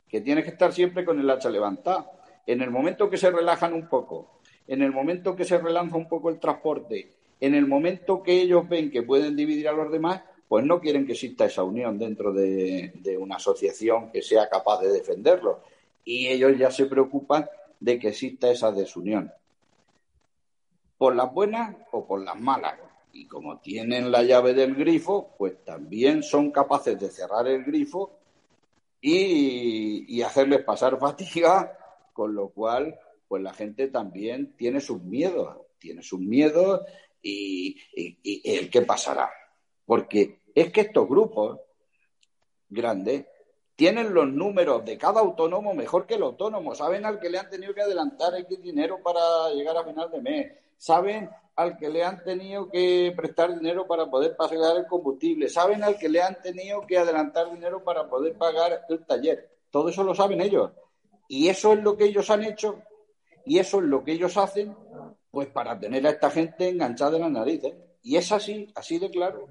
que tienes que estar siempre con el hacha levantada. En el momento que se relajan un poco, en el momento que se relanza un poco el transporte, en el momento que ellos ven que pueden dividir a los demás, pues no quieren que exista esa unión dentro de, de una asociación que sea capaz de defenderlo. Y ellos ya se preocupan de que exista esa desunión por las buenas o por las malas. Y como tienen la llave del grifo, pues también son capaces de cerrar el grifo y, hacerles pasar [LAUGHS] fatiga, con lo cual, pues la gente también tiene sus miedos, tiene sus miedos y, y el qué pasará. Porque es que estos grupos grandes tienen los números de cada autónomo mejor que el autónomo, saben al que le han tenido que adelantar X dinero para llegar a final de mes, saben al que le han tenido que prestar dinero para poder pagar el combustible, saben al que le han tenido que adelantar dinero para poder pagar el taller. Todo eso lo saben ellos. Y eso es lo que ellos han hecho y eso es lo que ellos hacen, pues para tener a esta gente enganchada en las narices. Y es así, así de claro.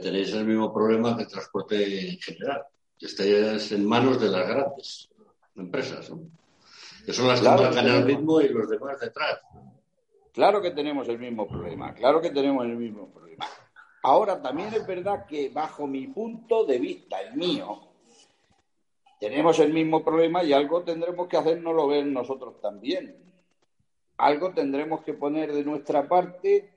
Tenéis el mismo problema que el transporte en general, que estáis en manos de las grandes empresas, ¿no? que son las que marcan el ritmo y los demás detrás. Claro que tenemos el mismo problema, claro que tenemos el mismo problema. Ahora, también es verdad que bajo mi punto de vista, el mío, tenemos el mismo problema y algo tendremos que hacernoslo ver nosotros también. Algo tendremos que poner de nuestra parte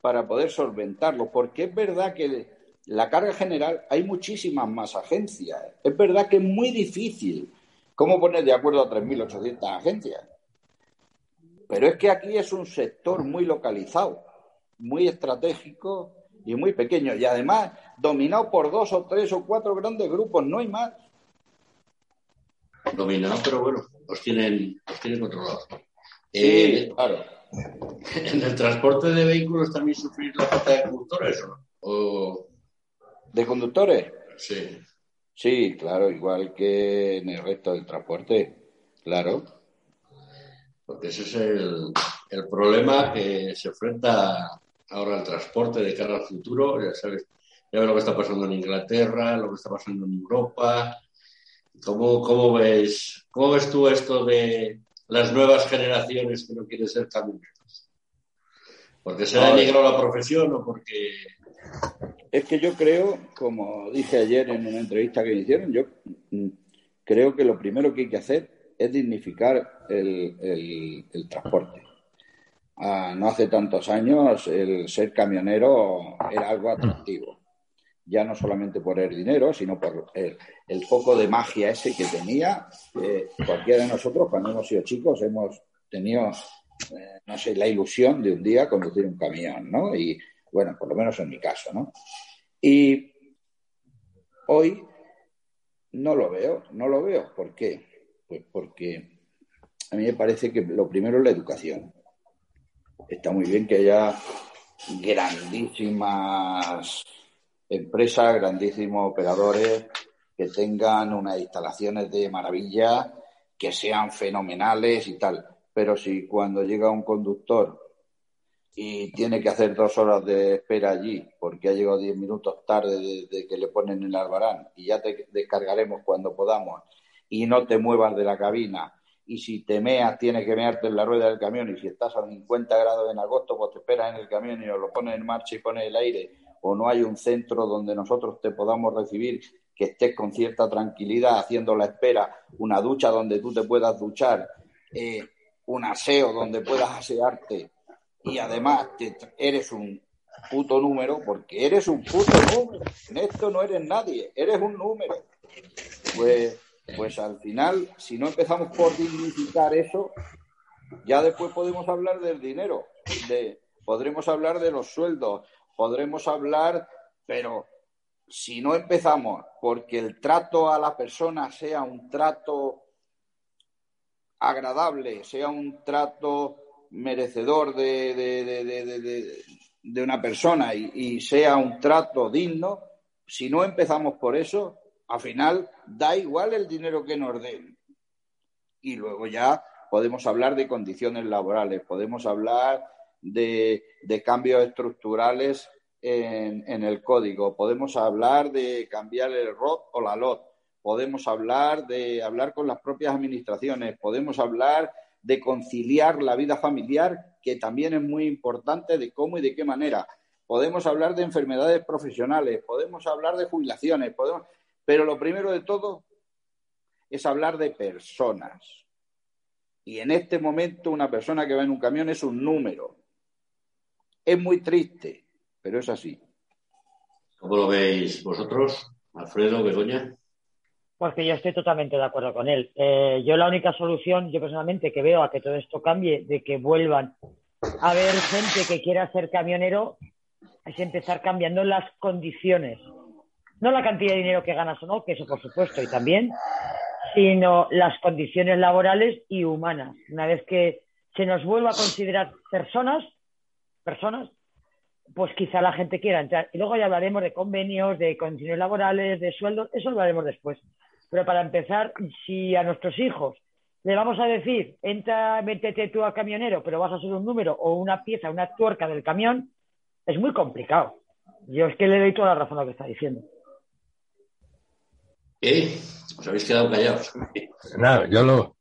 para poder solventarlo, porque es verdad que la carga general hay muchísimas más agencias. Es verdad que es muy difícil ¿Cómo poner de acuerdo a 3.800 agencias? Pero es que aquí es un sector muy localizado, muy estratégico y muy pequeño. Y además dominado por dos o tres o cuatro grandes grupos, no hay más. Dominado, pero bueno, los tienen, los tienen controlados. Sí, eh, claro. ¿En el transporte de vehículos también sufrir la falta de conductores o ¿De conductores? Sí. Sí, claro, igual que en el resto del transporte, claro. Porque ese es el, problema que se enfrenta ahora el transporte de cara al futuro. Ya sabes, ya ves lo que está pasando en Inglaterra, lo que está pasando en Europa. ¿Cómo, cómo, ves, ¿Cómo ves tú esto de las nuevas generaciones que no quieren ser camioneros? ¿Porque se ha denigrado la profesión o porque es que yo creo, como dije ayer en una entrevista que me hicieron, yo mm, creo que lo primero que hay que hacer es dignificar el, transporte. Ah, no hace tantos años el ser camionero era algo atractivo. Ya no solamente por el dinero, sino por el, poco de magia ese que tenía. cualquiera de nosotros, cuando hemos sido chicos, hemos tenido, eh, no sé, la ilusión de un día conducir un camión, ¿no? Y bueno, por lo menos en mi caso, ¿no? Y hoy no lo veo, no lo veo. ¿Por qué? Pues porque a mí me parece que lo primero es la educación. Está muy bien que haya grandísimas empresas, grandísimos operadores que tengan unas instalaciones de maravilla, que sean fenomenales y tal. Pero si cuando llega un conductor y tiene que hacer dos horas de espera allí porque ha llegado diez minutos tarde de, que le ponen el albarán y ya te descargaremos cuando podamos y no te muevas de la cabina y si te meas tienes que mearte en la rueda del camión y si estás a 50 grados en agosto pues te esperas en el camión y lo pones en marcha y pones el aire o no hay un centro donde nosotros te podamos recibir que estés con cierta tranquilidad haciendo la espera, una ducha donde tú te puedas duchar, eh, un aseo donde puedas asearte y además eres un puto número, porque eres un puto número. En esto no eres nadie, eres un número. Pues, pues al final, si no empezamos por dignificar eso, ya después podemos hablar del dinero, de, podremos hablar de los sueldos, podremos hablar, pero si no empezamos porque el trato a la persona sea un trato agradable, sea un trato merecedor de, de, una persona y, sea un trato digno, si no empezamos por eso, al final da igual el dinero que nos den. Y luego ya podemos hablar de condiciones laborales, podemos hablar de, cambios estructurales en, el código, podemos hablar de cambiar el ROT o la LOT, podemos hablar de hablar con las propias administraciones, podemos hablar de conciliar la vida familiar, que también es muy importante de cómo y de qué manera. Podemos hablar de enfermedades profesionales, podemos hablar de jubilaciones, podemos... pero lo primero de todo es hablar de personas. Y en este momento una persona que va en un camión es un número. Es muy triste, pero es así. ¿Cómo lo veis vosotros, Alfredo, Begoña? Pues que yo estoy totalmente de acuerdo con él. Eh, yo la única solución, yo personalmente, que veo a que todo esto cambie, de que vuelvan a haber gente que quiera ser camionero, es empezar cambiando las condiciones. No la cantidad de dinero que ganas o no, que eso por supuesto, y también, sino las condiciones laborales y humanas. Una vez que se nos vuelva a considerar personas, personas, pues quizá la gente quiera entrar. Y luego ya hablaremos de convenios, de condiciones laborales, de sueldos, eso lo haremos después. Pero para empezar, si a nuestros hijos le vamos a decir, entra, métete tú a camionero, pero vas a ser un número o una pieza, una tuerca del camión, es muy complicado. Yo es que le doy toda la razón a lo que está diciendo. ¿Eh? ¿Os habéis quedado callados? Nada, yo lo.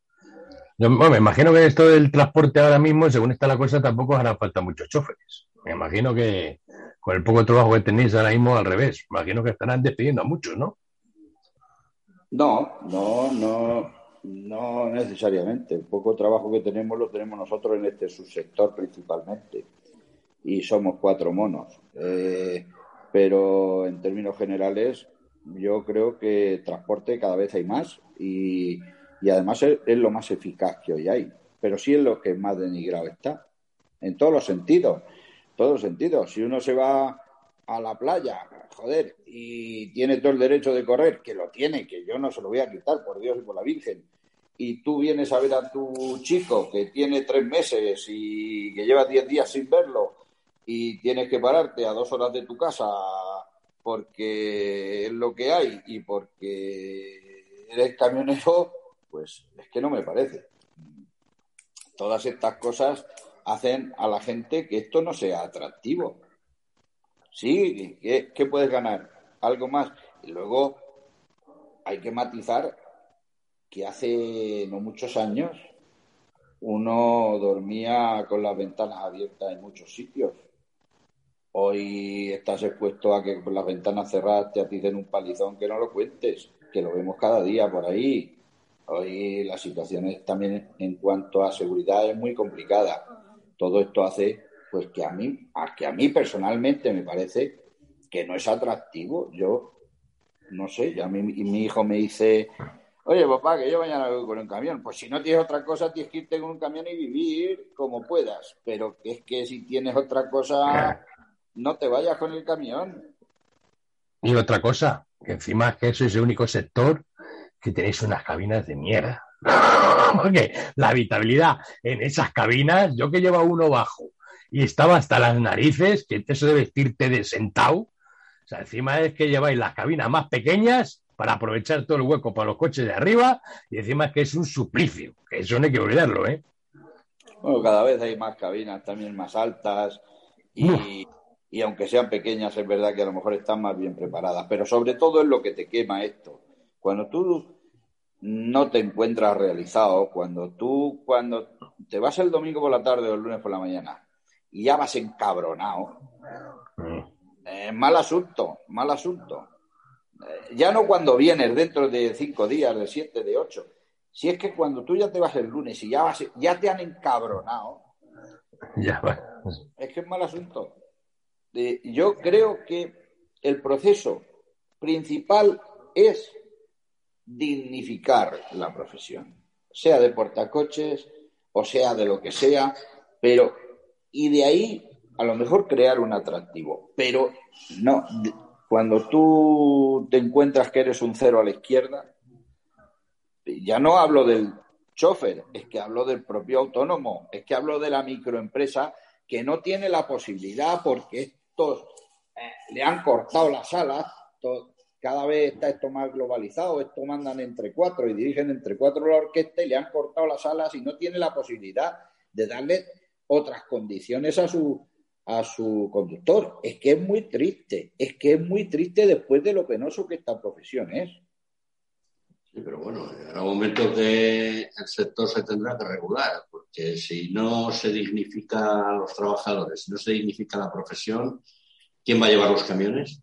Yo, me imagino que esto del transporte ahora mismo, según está la cosa, tampoco hará falta muchos choferes. Me imagino que con el poco trabajo que tenéis ahora mismo, al revés. Me imagino que estarán despidiendo a muchos, ¿no? No, no, no, no necesariamente. El poco trabajo que tenemos lo tenemos nosotros en este subsector principalmente. Y somos cuatro monos. Eh, pero en términos generales, yo creo que transporte cada vez hay más y, además es, lo más eficaz que hoy hay. Pero sí es lo que más denigrado está. En todos los sentidos. Todos los sentidos. Si uno se va a la playa, joder, y tiene todo el derecho de correr, que lo tiene, que yo no se lo voy a quitar, por Dios y por la Virgen, y tú vienes a ver a tu chico que tiene tres meses y que lleva diez días sin verlo y tienes que pararte a dos horas de tu casa porque es lo que hay y porque eres camionero, pues es que no me parece. Todas estas cosas hacen a la gente que esto no sea atractivo. Sí, ¿qué, puedes ganar? Algo más. Y luego hay que matizar que hace no muchos años uno dormía con las ventanas abiertas en muchos sitios. Hoy estás expuesto a que con las ventanas cerradas te aticen un palizón que no lo cuentes, que lo vemos cada día por ahí. Hoy la situación también en cuanto a seguridad es muy complicada. Todo esto hace pues que a mí, a que a mí personalmente me parece que no es atractivo. Yo no sé, ya mi, mi hijo me dice, oye papá, que yo mañana voy con un camión. Pues si no tienes otra cosa, tienes que irte con un camión y vivir como puedas. Pero es que si tienes otra cosa, no te vayas con el camión. Y otra cosa, que encima es que eso es el único sector que tenéis unas cabinas de mierda. [LAUGHS] Porque la habitabilidad en esas cabinas, yo que llevo uno bajo y estaba hasta las narices, que eso de vestirte de sentado. O sea, encima es que lleváis las cabinas más pequeñas para aprovechar todo el hueco para los coches de arriba y encima es que es un suplicio, que eso no hay que olvidarlo, ¿eh? Bueno, cada vez hay más cabinas también más altas y, y aunque sean pequeñas es verdad que a lo mejor están más bien preparadas, pero sobre todo es lo que te quema esto. Cuando tú no te encuentras realizado cuando tú, cuando te vas el domingo por la tarde o el lunes por la mañana y ya vas encabronado. Mm. mal asunto, mal asunto. Eh, ya no cuando vienes dentro de cinco días, de siete, de ocho. Si es que cuando tú ya te vas el lunes y ya, vas, ya te han encabronado, ya es que es mal asunto. yo creo que el proceso principal es dignificar la profesión, sea de portacoches o sea de lo que sea, pero y de ahí a lo mejor crear un atractivo, pero no cuando tú te encuentras que eres un cero a la izquierda, ya no hablo del chofer, es que hablo del propio autónomo, es que hablo de la microempresa que no tiene la posibilidad porque estos eh, le han cortado las alas, cada vez está esto más globalizado, esto mandan entre cuatro y dirigen entre cuatro la orquesta y le han cortado las alas y no tiene la posibilidad de darle otras condiciones a su, a su conductor. Es que es muy triste, es que es muy triste después de lo penoso que esta profesión es. Sí, pero bueno, habrá momento que el sector se tendrá que regular, porque si no se dignifica a los trabajadores, si no se dignifica la profesión, ¿quién va a llevar los camiones?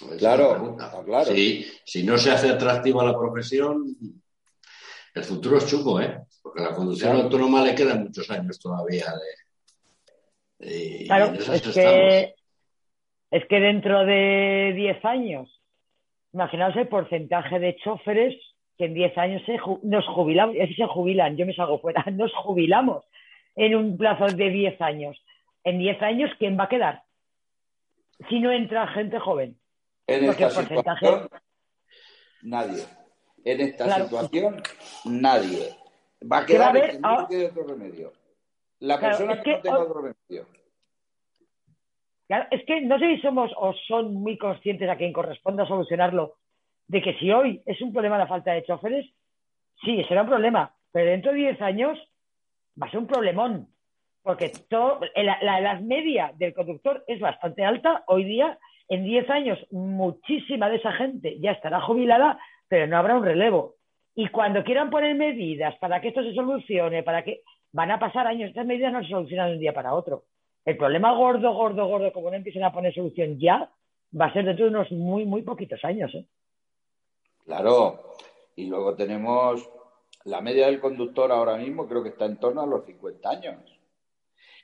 Pues claro, claro. Si, no se hace atractiva la profesión, el futuro es chungo, ¿eh? Porque a la conducción autónoma le quedan muchos años todavía de. claro, es que, es que dentro de 10 años, imaginaos el porcentaje de choferes que en 10 años nos jubilamos, y así se jubilan, yo me salgo fuera, [LAUGHS] nos jubilamos en un plazo de 10 años. En 10 años, ¿quién va a quedar? Si no entra gente joven. En esta situación, nadie. En esta situación, nadie. Va a quedar el que no otro remedio. La persona que, no tenga otro remedio. Claro, es que no sé si somos o son muy conscientes a quien corresponda solucionarlo, de que si hoy es un problema la falta de choferes, sí, será un problema, pero dentro de 10 años va a ser un problemón, porque todo, la, la edad media del conductor es bastante alta hoy día en 10 años muchísima de esa gente ya estará jubilada, pero no habrá un relevo. Y cuando quieran poner medidas para que esto se solucione, para que van a pasar años, estas medidas no se solucionan de un día para otro. El problema gordo, gordo, gordo, como no empiecen a poner solución ya, va a ser dentro de unos muy, muy poquitos años. ¿eh? Claro. Y luego tenemos la media del conductor ahora mismo, creo que está en torno a los 50 años.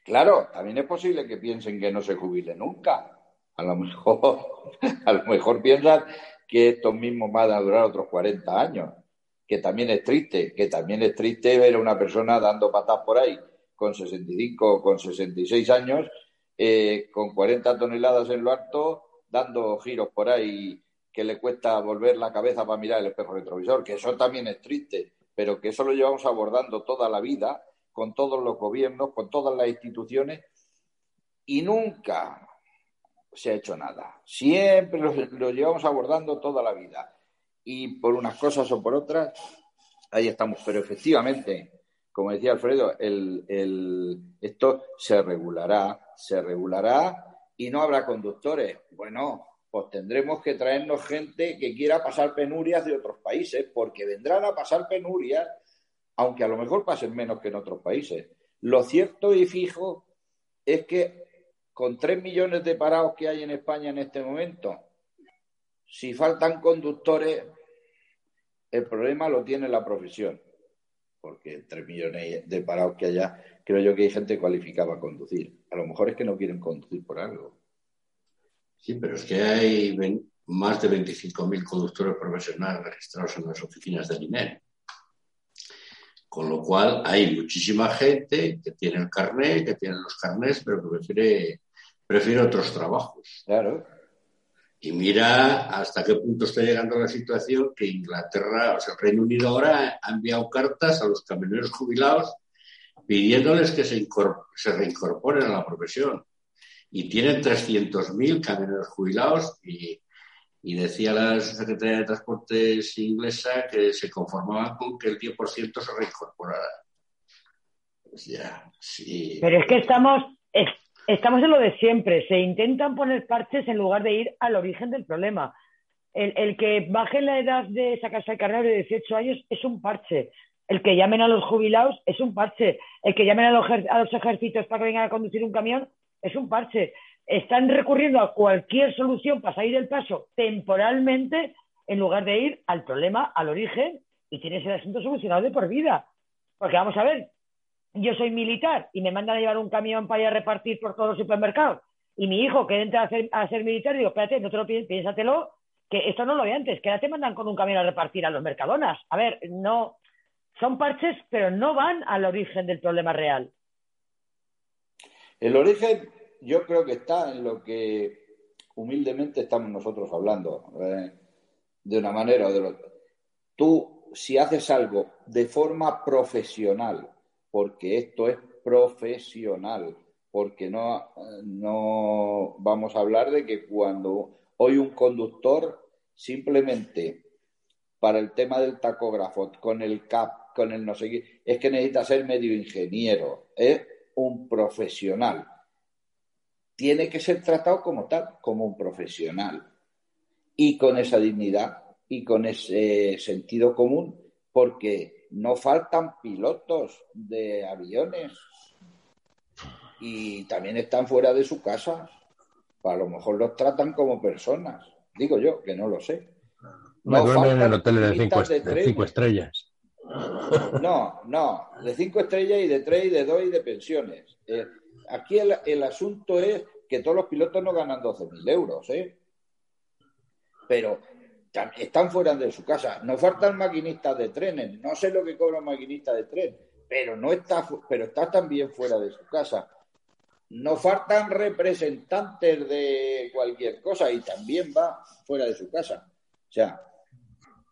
Claro, también es posible que piensen que no se jubile nunca. A lo mejor, [LAUGHS] a lo mejor piensan que esto mismo va a durar otros 40 años, que también es triste, que también es triste ver a una persona dando patas por ahí con 65 o con 66 años, eh, con 40 toneladas en lo alto, dando giros por ahí que le cuesta volver la cabeza para mirar el espejo retrovisor, que eso también es triste, pero que eso lo llevamos abordando toda la vida, con todos los gobiernos, con todas las instituciones, y nunca, se ha hecho nada. Siempre lo, llevamos abordando toda la vida. Y por unas cosas o por otras, ahí estamos. Pero efectivamente, como decía Alfredo, el, esto se regulará, se regulará y no habrá conductores. Bueno, pues tendremos que traernos gente que quiera pasar penurias de otros países, porque vendrán a pasar penurias, aunque a lo mejor pasen menos que en otros países. Lo cierto y fijo es que con tres millones de parados que hay en España en este momento, si faltan conductores, el problema lo tiene la profesión. Porque tres millones de parados que haya, creo yo que hay gente cualificada a conducir. A lo mejor es que no quieren conducir por algo. Sí, pero es que hay más de 25.000 conductores profesionales registrados en las oficinas del INE. Con lo cual hay muchísima gente que tiene el carnet, que tiene los carnets, pero que prefiere prefiere otros trabajos. Claro. Y mira hasta qué punto está llegando la situación que Inglaterra, o sea, el Reino Unido ahora ha enviado cartas a los camioneros jubilados pidiéndoles que se, se reincorporen a la profesión. Y tienen 300.000 camioneros jubilados y, y, decía la Secretaría de Transportes inglesa que se conformaban con que el 10% se reincorporara. Pues ya, sí. Pero es que estamos, Estamos en lo de siempre. Se intentan poner parches en lugar de ir al origen del problema. El, que baje la edad de sacarse el carnet de 18 años es un parche. El que llamen a los jubilados es un parche. El que llamen a los, a los ejércitos para que vengan a conducir un camión es un parche. Están recurriendo a cualquier solución para salir del paso temporalmente en lugar de ir al problema, al origen, y tienes el asunto solucionado de por vida. Porque vamos a ver, yo soy militar y me mandan a llevar un camión para ir a repartir por todos los supermercados y mi hijo que entra a, ser militar, digo, espérate, no te lo pienses, piénsatelo, que esto no lo vi antes, que ahora te mandan con un camión a repartir a los mercadonas. A ver, no, son parches, pero no van al origen del problema real. El origen yo creo que está en lo que humildemente estamos nosotros hablando, eh, de una manera o de otra. Tú, si haces algo de forma profesional, porque esto es profesional, porque no, no vamos a hablar de que cuando hoy un conductor simplemente para el tema del tacógrafo, con el CAP, con el no sé qué, es que necesita ser medio ingeniero, es un profesional. Tiene que ser tratado como tal, como un profesional. Y con esa dignidad y con ese sentido común, porque no faltan pilotos de aviones y también están fuera de su casa. A lo mejor los tratan como personas. Digo yo, que no lo sé. No, duermen en de cinco, de cinco, estrellas. No, no, de cinco estrellas y de tres y de dos y de pensiones. Eh, aquí el, el, asunto es que todos los pilotos no ganan 12.000 euros, ¿eh? Pero están fuera de su casa. No faltan maquinistas de trenes. No sé lo que cobra maquinista de tren, pero no está, pero está también fuera de su casa. No faltan representantes de cualquier cosa y también va fuera de su casa. O sea,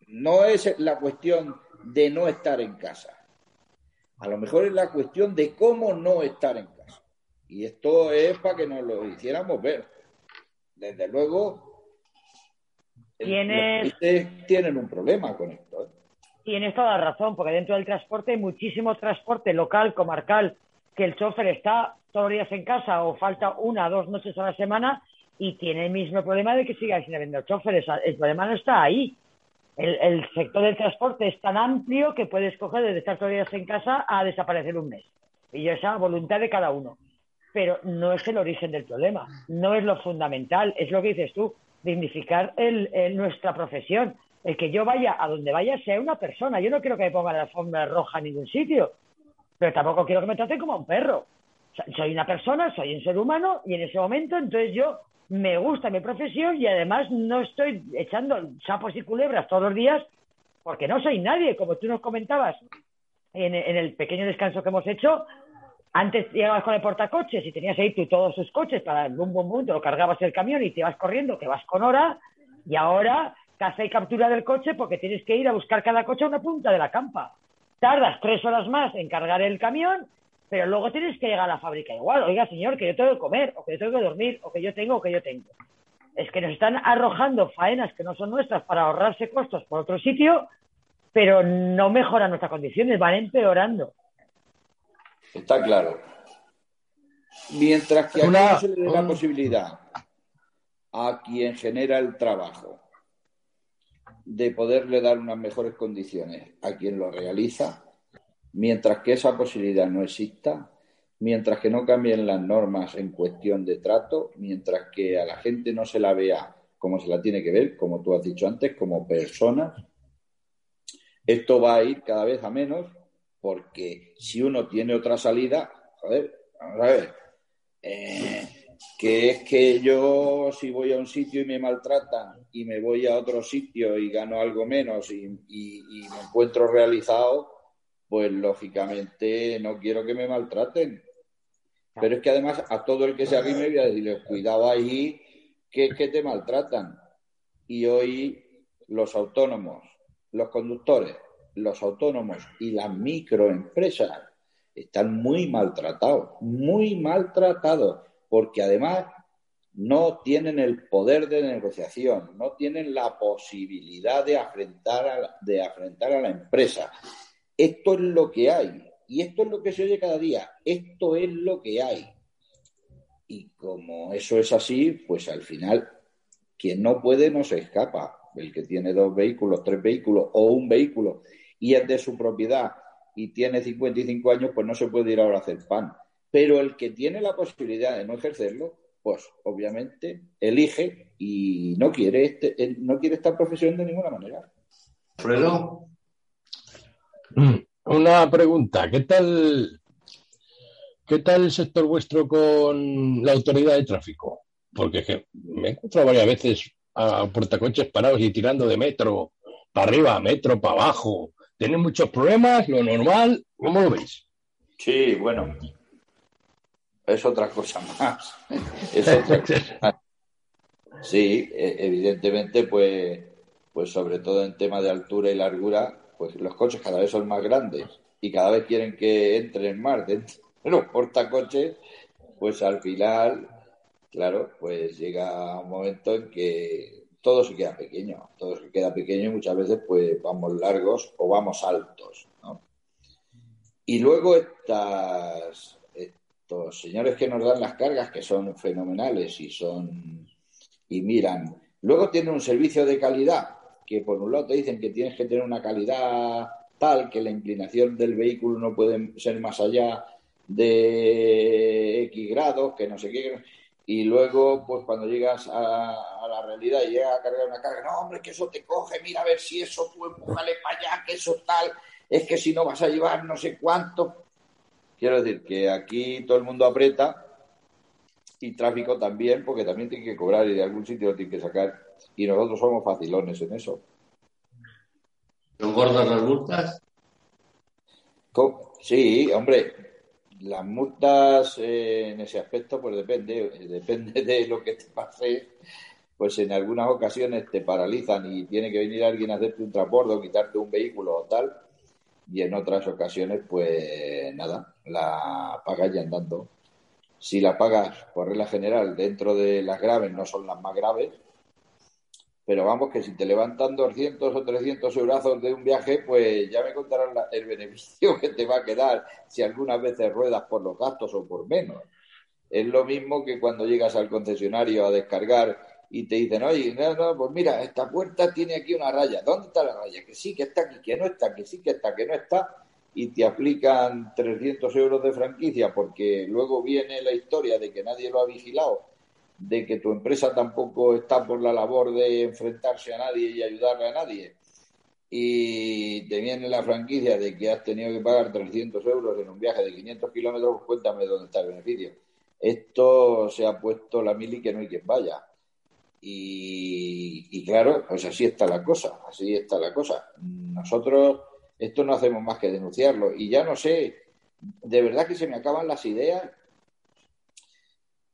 no es la cuestión de no estar en casa. A lo mejor es la cuestión de cómo no estar en casa. Y esto es para que nos lo hiciéramos ver. Desde luego, ¿Tienes... tienen un problema con esto. ¿eh? Tienes toda la razón, porque dentro del transporte hay muchísimo transporte local, comarcal, que el chofer está todos los días en casa o falta una o dos noches a la semana y tiene el mismo problema de que siga sin habiendo choferes. El problema no está ahí. El, sector del transporte es tan amplio que puede escoger desde estar todos los días en casa a desaparecer un mes. Y esa voluntad de cada uno. Pero no es el origen del problema, no es lo fundamental, es lo que dices tú, dignificar nuestra profesión. El que yo vaya a donde vaya sea una persona. Yo no quiero que me pongan la alfombra roja en ningún sitio pero tampoco quiero que me traten como a un perro. soy una persona, soy un ser humano y en ese momento entonces yo me gusta mi profesión y además no estoy echando sapos y culebras todos los días porque no soy nadie, como tú nos comentabas en, el pequeño descanso que hemos hecho. Antes llegabas con el portacoches y tenías ahí tú todos tus coches para el bum bum bum, te lo cargabas el camión y te ibas corriendo, que vas con hora, y ahora caza y captura del coche porque tienes que ir a buscar cada coche a una punta de la campa tardas tres horas más en cargar el camión, pero luego tienes que llegar a la fábrica igual. Oiga, señor, que yo tengo que comer, o que yo tengo que dormir, o que yo tengo, o que yo tengo. Es que nos están arrojando faenas que no son nuestras para ahorrarse costos por otro sitio, pero no mejoran nuestras condiciones, van empeorando. Está claro. Mientras que a no se le dé la posibilidad a quien genera el trabajo de poderle dar unas mejores condiciones a quien lo realiza, mientras que esa posibilidad no exista, mientras que no cambien las normas en cuestión de trato, mientras que a la gente no se la vea como se la tiene que ver, como tú has dicho antes, como personas, esto va a ir cada vez a menos porque si uno tiene otra salida, joder, vamos a ver, eh, que es que yo si voy a un sitio y me maltratan y me voy a otro sitio y gano algo menos y, me encuentro realizado, pues lógicamente no quiero que me maltraten. Pero es que además a todo el que se arrime voy a decirle, cuidado ahí, que, que te maltratan. Y hoy los autónomos, los conductores, los autónomos y las microempresas están muy maltratados, muy maltratados porque además no tienen el poder de negociación, no tienen la posibilidad de afrontar a la, de afrontar a la empresa. Esto es lo que hay y esto es lo que se oye cada día, esto es lo que hay. Y como eso es así, pues al final quien no puede no se escapa. El que tiene dos vehículos, tres vehículos o un vehículo y es de su propiedad y tiene 55 años, pues no se puede ir ahora a hacer pan. Pero el que tiene la posibilidad de no ejercerlo, pues obviamente elige y no quiere, este, no quiere esta profesión de ninguna manera. Alfredo. Mm, [CLEARS THROAT] una pregunta, ¿qué tal, ¿qué tal el sector vuestro con la autoridad de tráfico? Porque me he encontrado varias veces a portacoches parados y tirando de metro para arriba, metro para abajo. ¿Tienen muchos problemas? ¿Lo normal? ¿Cómo lo veis? Sí, bueno, es otra cosa más. [LAUGHS] Es otra cosa Sí, e, evidentemente, pues, pues sobre todo en tema de altura y largura, pues los coches cada vez son más grandes y cada vez quieren que entren más dentro de los portacoches, pues al final, claro, pues llega un momento en que todo se queda pequeño, todo se queda pequeño y muchas veces pues vamos largos o vamos altos, ¿no? Y luego estas, estos señores que nos dan las cargas, que son fenomenales y son y miran, luego tienen un servicio de calidad que por un lado te dicen que tienes que tener una calidad tal que la inclinación del vehículo no puede ser más allá de X grados, que no sé qué. Y luego, pues cuando llegas a, la realidad y llegas a cargar una carga, no, hombre, que eso te coge, mira a ver si eso tú empujale para allá, que eso tal, es que si no vas a llevar no sé cuánto. Quiero decir que aquí todo el mundo aprieta y tráfico también, porque también tiene que cobrar y de algún sitio lo tiene que sacar. Y nosotros somos facilones en eso. ¿Son gordas las multas? Sí, hombre, las multas eh, en ese aspecto, pues depende, depende de lo que te pase. Pues en algunas ocasiones te paralizan y tiene que venir alguien a hacerte un transbordo, quitarte un vehículo o tal. Y en otras ocasiones, pues nada, la pagas ya andando. Si la pagas por regla general dentro de las graves, no son las más graves, pero vamos, que si te levantan 200 o 300 euros de un viaje, pues ya me contarán el beneficio [LAUGHS] que te va a quedar si algunas veces ruedas por los gastos o por menos. Es lo mismo que cuando llegas al concesionario a descargar y te dicen, oye, no, no, pues mira, esta puerta tiene aquí una raya. ¿Dónde está la raya? Que sí, que está aquí, que no está, que sí, que está, que no está. Y te aplican 300 euros de franquicia porque luego viene la historia de que nadie lo ha vigilado de que tu empresa tampoco está por la labor de enfrentarse a nadie y ayudarle a nadie, y te viene la franquicia de que has tenido que pagar 300 euros en un viaje de 500 kilómetros, cuéntame dónde está el beneficio. Esto se ha puesto la mili que no hay quien vaya. Y, y, claro, pues así está la cosa, así está la cosa. Nosotros esto no hacemos más que denunciarlo. Y ya no sé, de verdad que se me acaban las ideas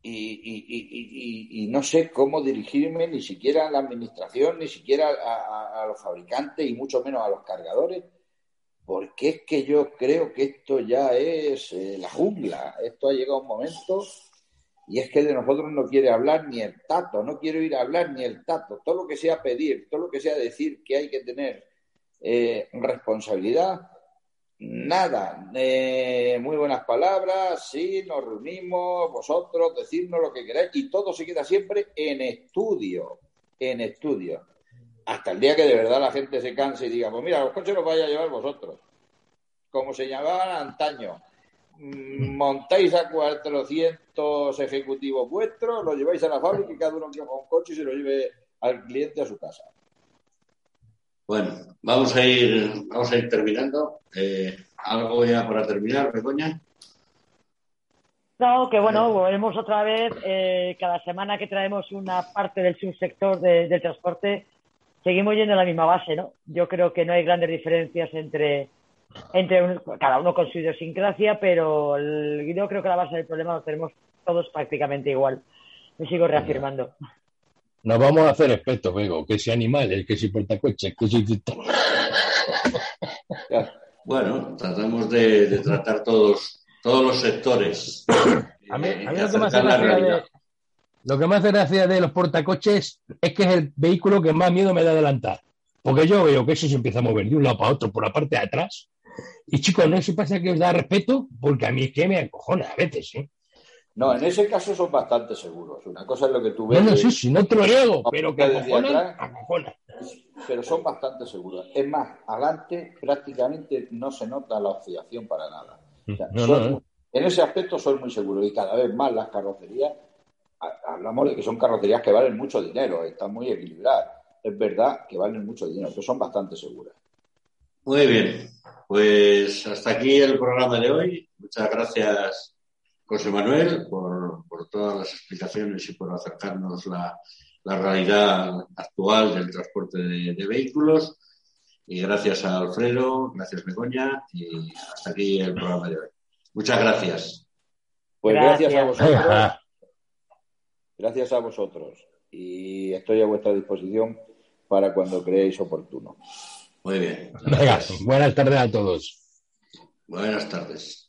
y, no sé cómo dirigirme ni siquiera a la administración, ni siquiera a, los fabricantes y mucho menos a los cargadores, porque es que yo creo que esto ya es eh, la jungla, esto ha llegado un momento y es que de nosotros no quiere hablar ni el tato, no quiero ir a hablar ni el tato, todo lo que sea pedir, todo lo que sea decir que hay que tener eh, responsabilidad, Nada, eh, muy buenas palabras, sí, nos reunimos, vosotros, decirnos lo que queráis y todo se queda siempre en estudio, en estudio. Hasta el día que de verdad la gente se canse y diga, pues mira, los coches los vais a llevar vosotros, como se llamaban antaño. Mm, montáis a 400 ejecutivos vuestros, los lleváis a la fábrica y cada uno coja un coche y se lo lleve al cliente a su casa. Bueno, vamos a ir, vamos a ir terminando. Eh, ¿Algo ya para terminar, Begoña? No, que bueno, volvemos otra vez. Eh, cada semana que traemos una parte del subsector del transporte, seguimos yendo a la misma base, ¿no? Yo creo que no hay grandes diferencias entre, entre cada uno con su idiosincrasia, pero yo creo que la base del problema lo tenemos todos prácticamente igual. Me sigo reafirmando. Nos vamos a hacer expertos, Vego, que si animales, que si portacoches, que si... Bueno, tratamos de, tratar todos, todos los sectores. a mí, lo, que me hace de, lo que me hace gracia de los portacoches es que es el vehículo que más miedo me da adelantar. Porque yo veo que eso se empieza a mover de un lado para otro por la parte de atrás. Y chicos, no se pasa que os da respeto, porque a mí es que me acojona a veces, ¿eh? No, en ese caso son bastante seguros. Una cosa es lo que tú ves. No, no, sí, sí, no te lo niego, pero que acojonan, acojonan. Pero son bastante seguros. Es más, adelante prácticamente no se nota la oscilación para nada. O sea, No, son- no, ¿eh? En ese aspecto son muy seguros y cada vez más las carrocerías, ha- hablamos de que son carrocerías que valen mucho dinero, están muy equilibradas. Es verdad que valen mucho dinero, pero son bastante seguras. Muy bien, pues hasta aquí el programa de hoy. Muchas gracias, José Manuel, por, por todas las explicaciones y por acercarnos la, la realidad actual del transporte de, de vehículos. Y gracias a Alfredo, gracias Begoña, y hasta aquí el programa de hoy. Muchas gracias. Pues gracias, a vosotros. Gracias a vosotros. Y estoy a vuestra disposición para cuando creáis oportuno. Muy bien. venga, Gracias. buenas tardes a todos. Buenas tardes.